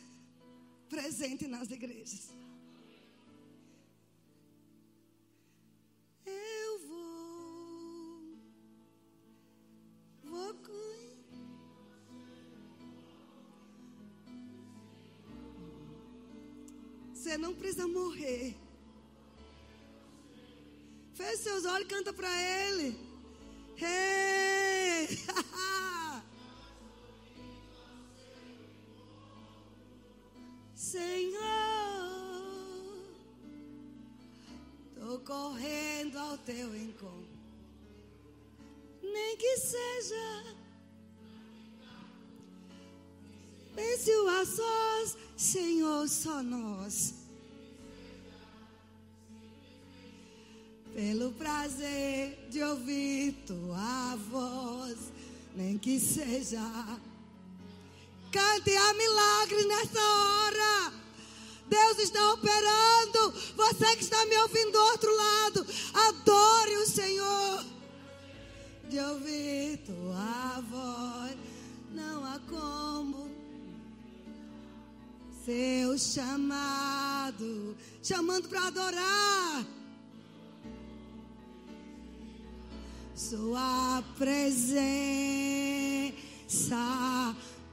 presente nas igrejas. Você não precisa morrer. Feche seus olhos e canta para Ele. Hey! Senhor, tô correndo ao teu encontro. Nem que seja pense a sós, Senhor, só nós. Pelo prazer de ouvir tua voz, nem que seja Cante a milagre nessa hora. Deus está operando. Você que está me ouvindo do outro lado, adore o Senhor. De ouvir tua voz, não há como. Seu chamado, chamando para adorar. Sua presença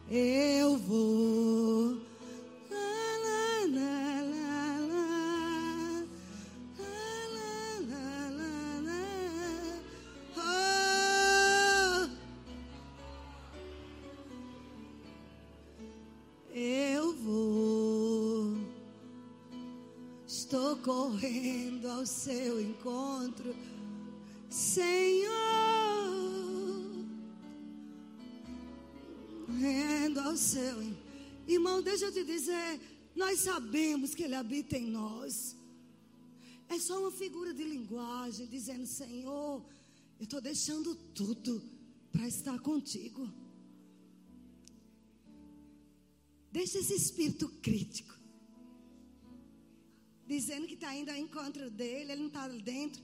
eu vou. Estou correndo ao seu encontro, Senhor. correndo ao céu. Irmão, deixa eu te dizer, nós sabemos que Ele habita em nós. É só uma figura de linguagem dizendo: Senhor, eu estou deixando tudo para estar contigo. Deixa esse espírito crítico, dizendo que está indo ao encontro dele, ele não está dentro.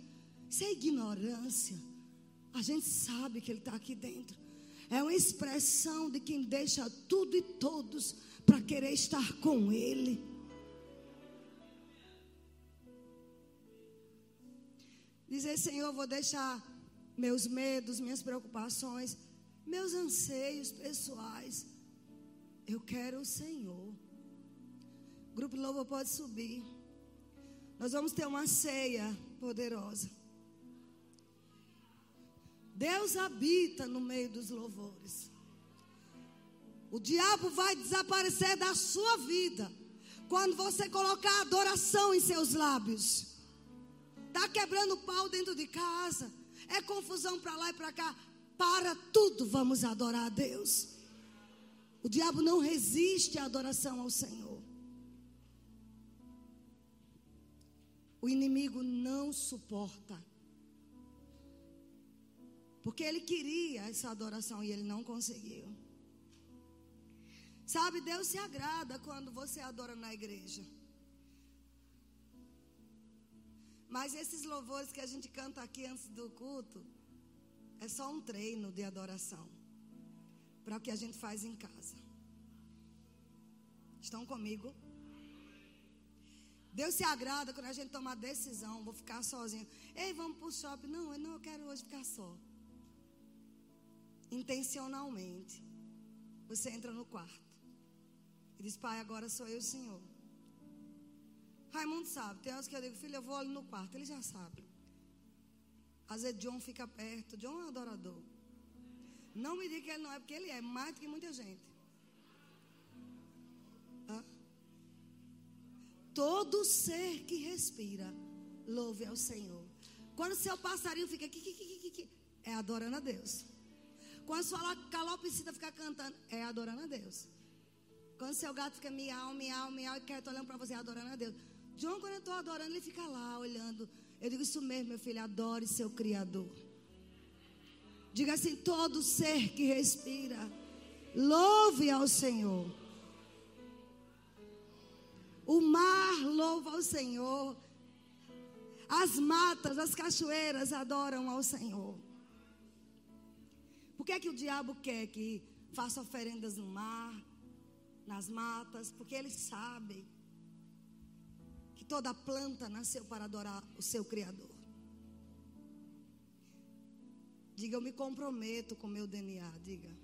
Isso é ignorância. A gente sabe que ele está aqui dentro é uma expressão de quem deixa tudo e todos para querer estar com Ele. Dizer, Senhor, vou deixar meus medos, minhas preocupações, meus anseios pessoais. Eu quero o Senhor. O grupo Louvor pode subir. Nós vamos ter uma ceia poderosa. Deus habita no meio dos louvores. O diabo vai desaparecer da sua vida quando você colocar adoração em seus lábios. Tá quebrando pau dentro de casa, é confusão para lá e para cá. Para tudo, vamos adorar a Deus. O diabo não resiste à adoração ao Senhor. O inimigo não suporta porque ele queria essa adoração e ele não conseguiu. Sabe, Deus se agrada quando você adora na igreja. Mas esses louvores que a gente canta aqui antes do culto, é só um treino de adoração para o que a gente faz em casa. Estão comigo? Deus se agrada quando a gente toma a decisão, vou ficar sozinho. Ei, vamos para o shopping. Não, não, eu quero hoje ficar só intencionalmente, você entra no quarto e diz: Pai, agora sou eu, Senhor. Raimundo sabe. Tem horas que eu digo, filho, eu vou ali no quarto. Ele já sabe. Às vezes John fica perto. John é um adorador. Não me diga que ele não é, porque ele é mais do que muita gente. Todo ser que respira, louve ao Senhor. Quando seu passarinho fica aqui, é adorando a Deus. Quando sua calopsita fica cantando, é adorando a Deus. Quando seu gato fica miau, miau, miau e quer olhando para você, é adorando a Deus. João, quando eu estou adorando, ele fica lá olhando. Eu digo isso mesmo, meu filho, adore seu Criador. Diga assim: todo ser que respira, louve ao Senhor. O mar louva ao Senhor. As matas, as cachoeiras adoram ao Senhor. Por que, é que o diabo quer que faça oferendas no mar, nas matas? Porque ele sabe que toda planta nasceu para adorar o seu Criador. Diga, eu me comprometo com meu DNA. Diga.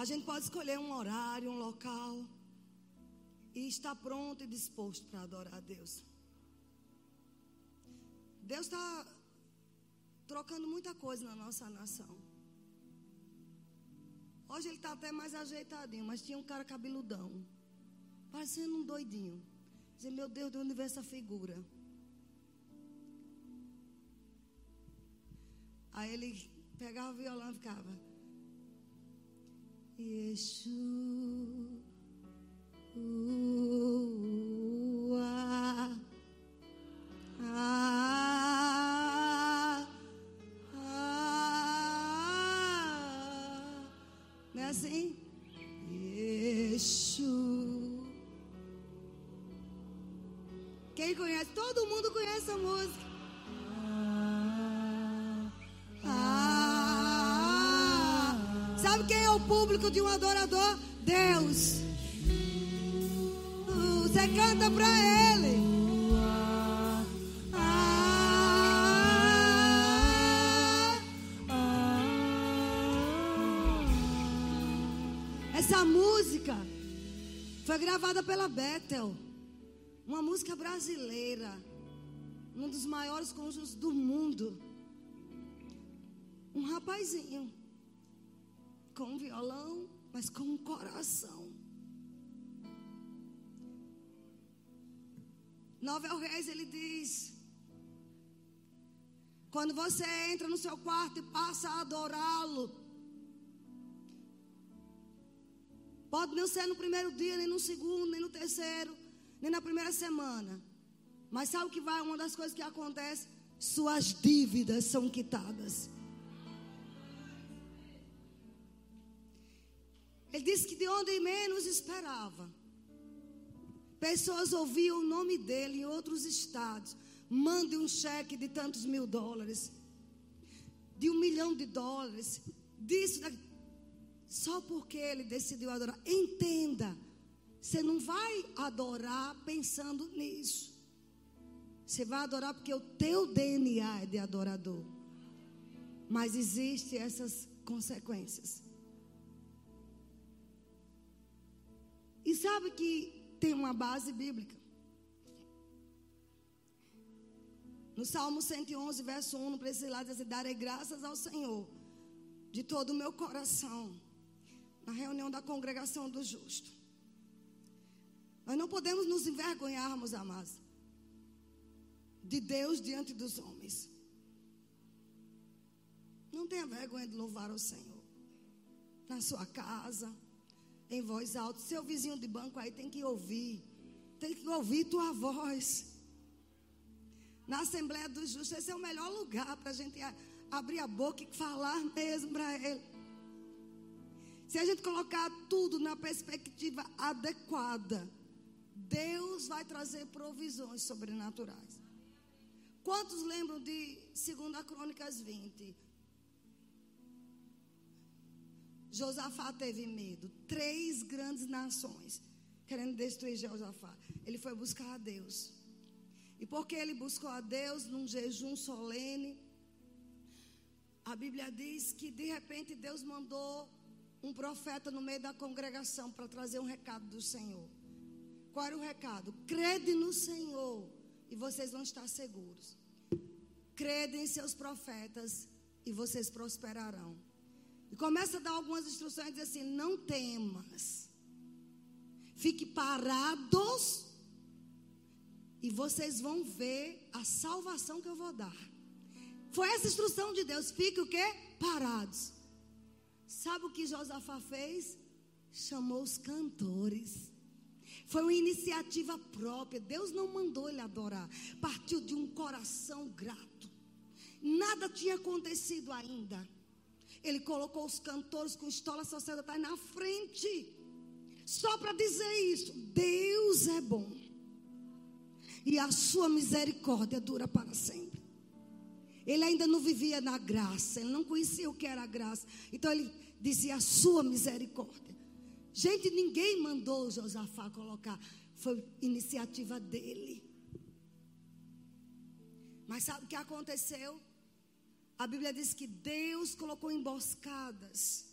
A gente pode escolher um horário, um local e estar pronto e disposto para adorar a Deus. Deus está trocando muita coisa na nossa nação. Hoje ele está até mais ajeitadinho, mas tinha um cara cabeludão, parecendo um doidinho. Dizia, meu Deus, de onde vem essa figura? Aí ele pegava o violão e ficava. Quem conhece? Todo mundo conhece a música. Sabe quem é o público de um adorador? Deus. Uh, Você canta para Ele. Ah, Essa música foi gravada pela Bethel. Uma música brasileira. Um dos maiores conjuntos do mundo. Um rapazinho. Com um violão, mas com um coração. Novel Reis, ele diz: Quando você entra no seu quarto e passa a adorá-lo, pode não ser no primeiro dia, nem no segundo, nem no terceiro, nem na primeira semana. Mas sabe o que vai? Uma das coisas que acontece: suas dívidas são quitadas. Ele disse que de onde menos esperava. Pessoas ouviam o nome dele em outros estados. Mande um cheque de tantos mil dólares. De um milhão de dólares. Disso. Da... Só porque ele decidiu adorar. Entenda. Você não vai adorar pensando nisso. Você vai adorar porque o teu DNA é de adorador. Mas existem essas consequências. E sabe que tem uma base bíblica. No Salmo 111, verso 1, para esse lado, diz assim: Darei graças ao Senhor de todo o meu coração, na reunião da congregação do justo. Nós não podemos nos envergonharmos, amados, de Deus diante dos homens. Não tenha vergonha de louvar o Senhor. Na sua casa, em voz alta. Seu vizinho de banco aí tem que ouvir. Tem que ouvir tua voz. Na Assembleia dos Justos, esse é o melhor lugar para a gente abrir a boca e falar mesmo para Ele. Se a gente colocar tudo na perspectiva adequada, Deus vai trazer provisões sobrenaturais. Quantos lembram de 2 Crônicas 20? Josafá teve medo. Três grandes nações querendo destruir Josafá. Ele foi buscar a Deus. E porque ele buscou a Deus num jejum solene, a Bíblia diz que de repente Deus mandou um profeta no meio da congregação para trazer um recado do Senhor. Qual era o recado? Crede no Senhor e vocês vão estar seguros. Crede em seus profetas e vocês prosperarão. E começa a dar algumas instruções e diz assim: não temas. Fique parados e vocês vão ver a salvação que eu vou dar. Foi essa instrução de Deus. Fique o quê? Parados. Sabe o que Josafá fez? Chamou os cantores. Foi uma iniciativa própria. Deus não mandou ele adorar. Partiu de um coração grato. Nada tinha acontecido ainda. Ele colocou os cantores com estola sacerdotal na frente. Só para dizer isso: Deus é bom. E a sua misericórdia dura para sempre. Ele ainda não vivia na graça, ele não conhecia o que era graça. Então ele dizia a sua misericórdia. Gente, ninguém mandou Josafá colocar, foi iniciativa dele. Mas sabe o que aconteceu? A Bíblia diz que Deus colocou emboscadas.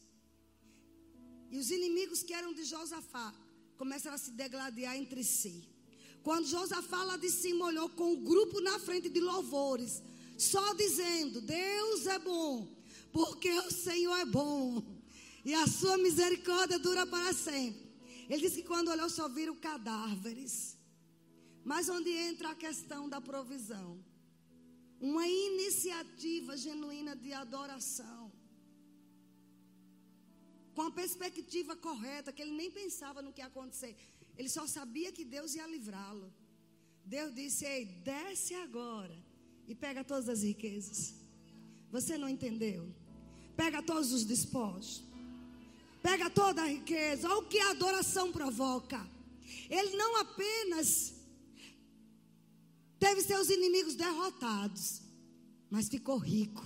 E os inimigos que eram de Josafá começaram a se degladiar entre si. Quando Josafá lá de cima olhou com o grupo na frente de louvores, só dizendo: Deus é bom, porque o Senhor é bom, e a sua misericórdia dura para sempre. Ele disse que quando olhou só viram cadáveres. Mas onde entra a questão da provisão? Uma iniciativa genuína de adoração. Com a perspectiva correta, que ele nem pensava no que ia acontecer. Ele só sabia que Deus ia livrá-lo. Deus disse: Ei, desce agora e pega todas as riquezas. Você não entendeu? Pega todos os despojos. Pega toda a riqueza. Olha o que a adoração provoca. Ele não apenas teve seus inimigos derrotados, mas ficou rico.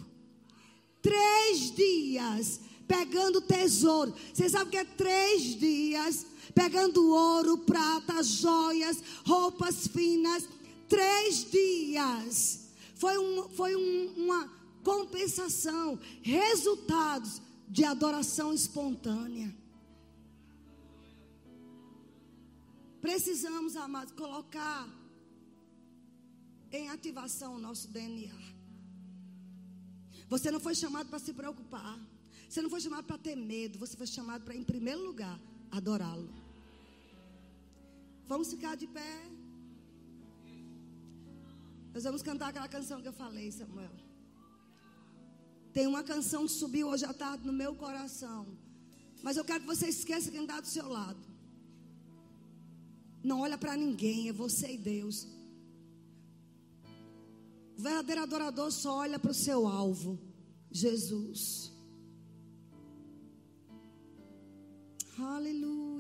Três dias pegando tesouro. Você sabe o que é três dias? Pegando ouro, prata, joias, roupas finas. Três dias foi, um, foi um, uma compensação, resultados de adoração espontânea. Precisamos, amados, colocar em ativação o nosso DNA. Você não foi chamado para se preocupar. Você não foi chamado para ter medo. Você foi chamado para, em primeiro lugar, adorá-lo. Vamos ficar de pé. Nós vamos cantar aquela canção que eu falei, Samuel. Tem uma canção que subiu hoje à tarde no meu coração. Mas eu quero que você esqueça quem está do seu lado. Não olha para ninguém, é você e Deus. O verdadeiro adorador só olha para o seu alvo, Jesus. Aleluia.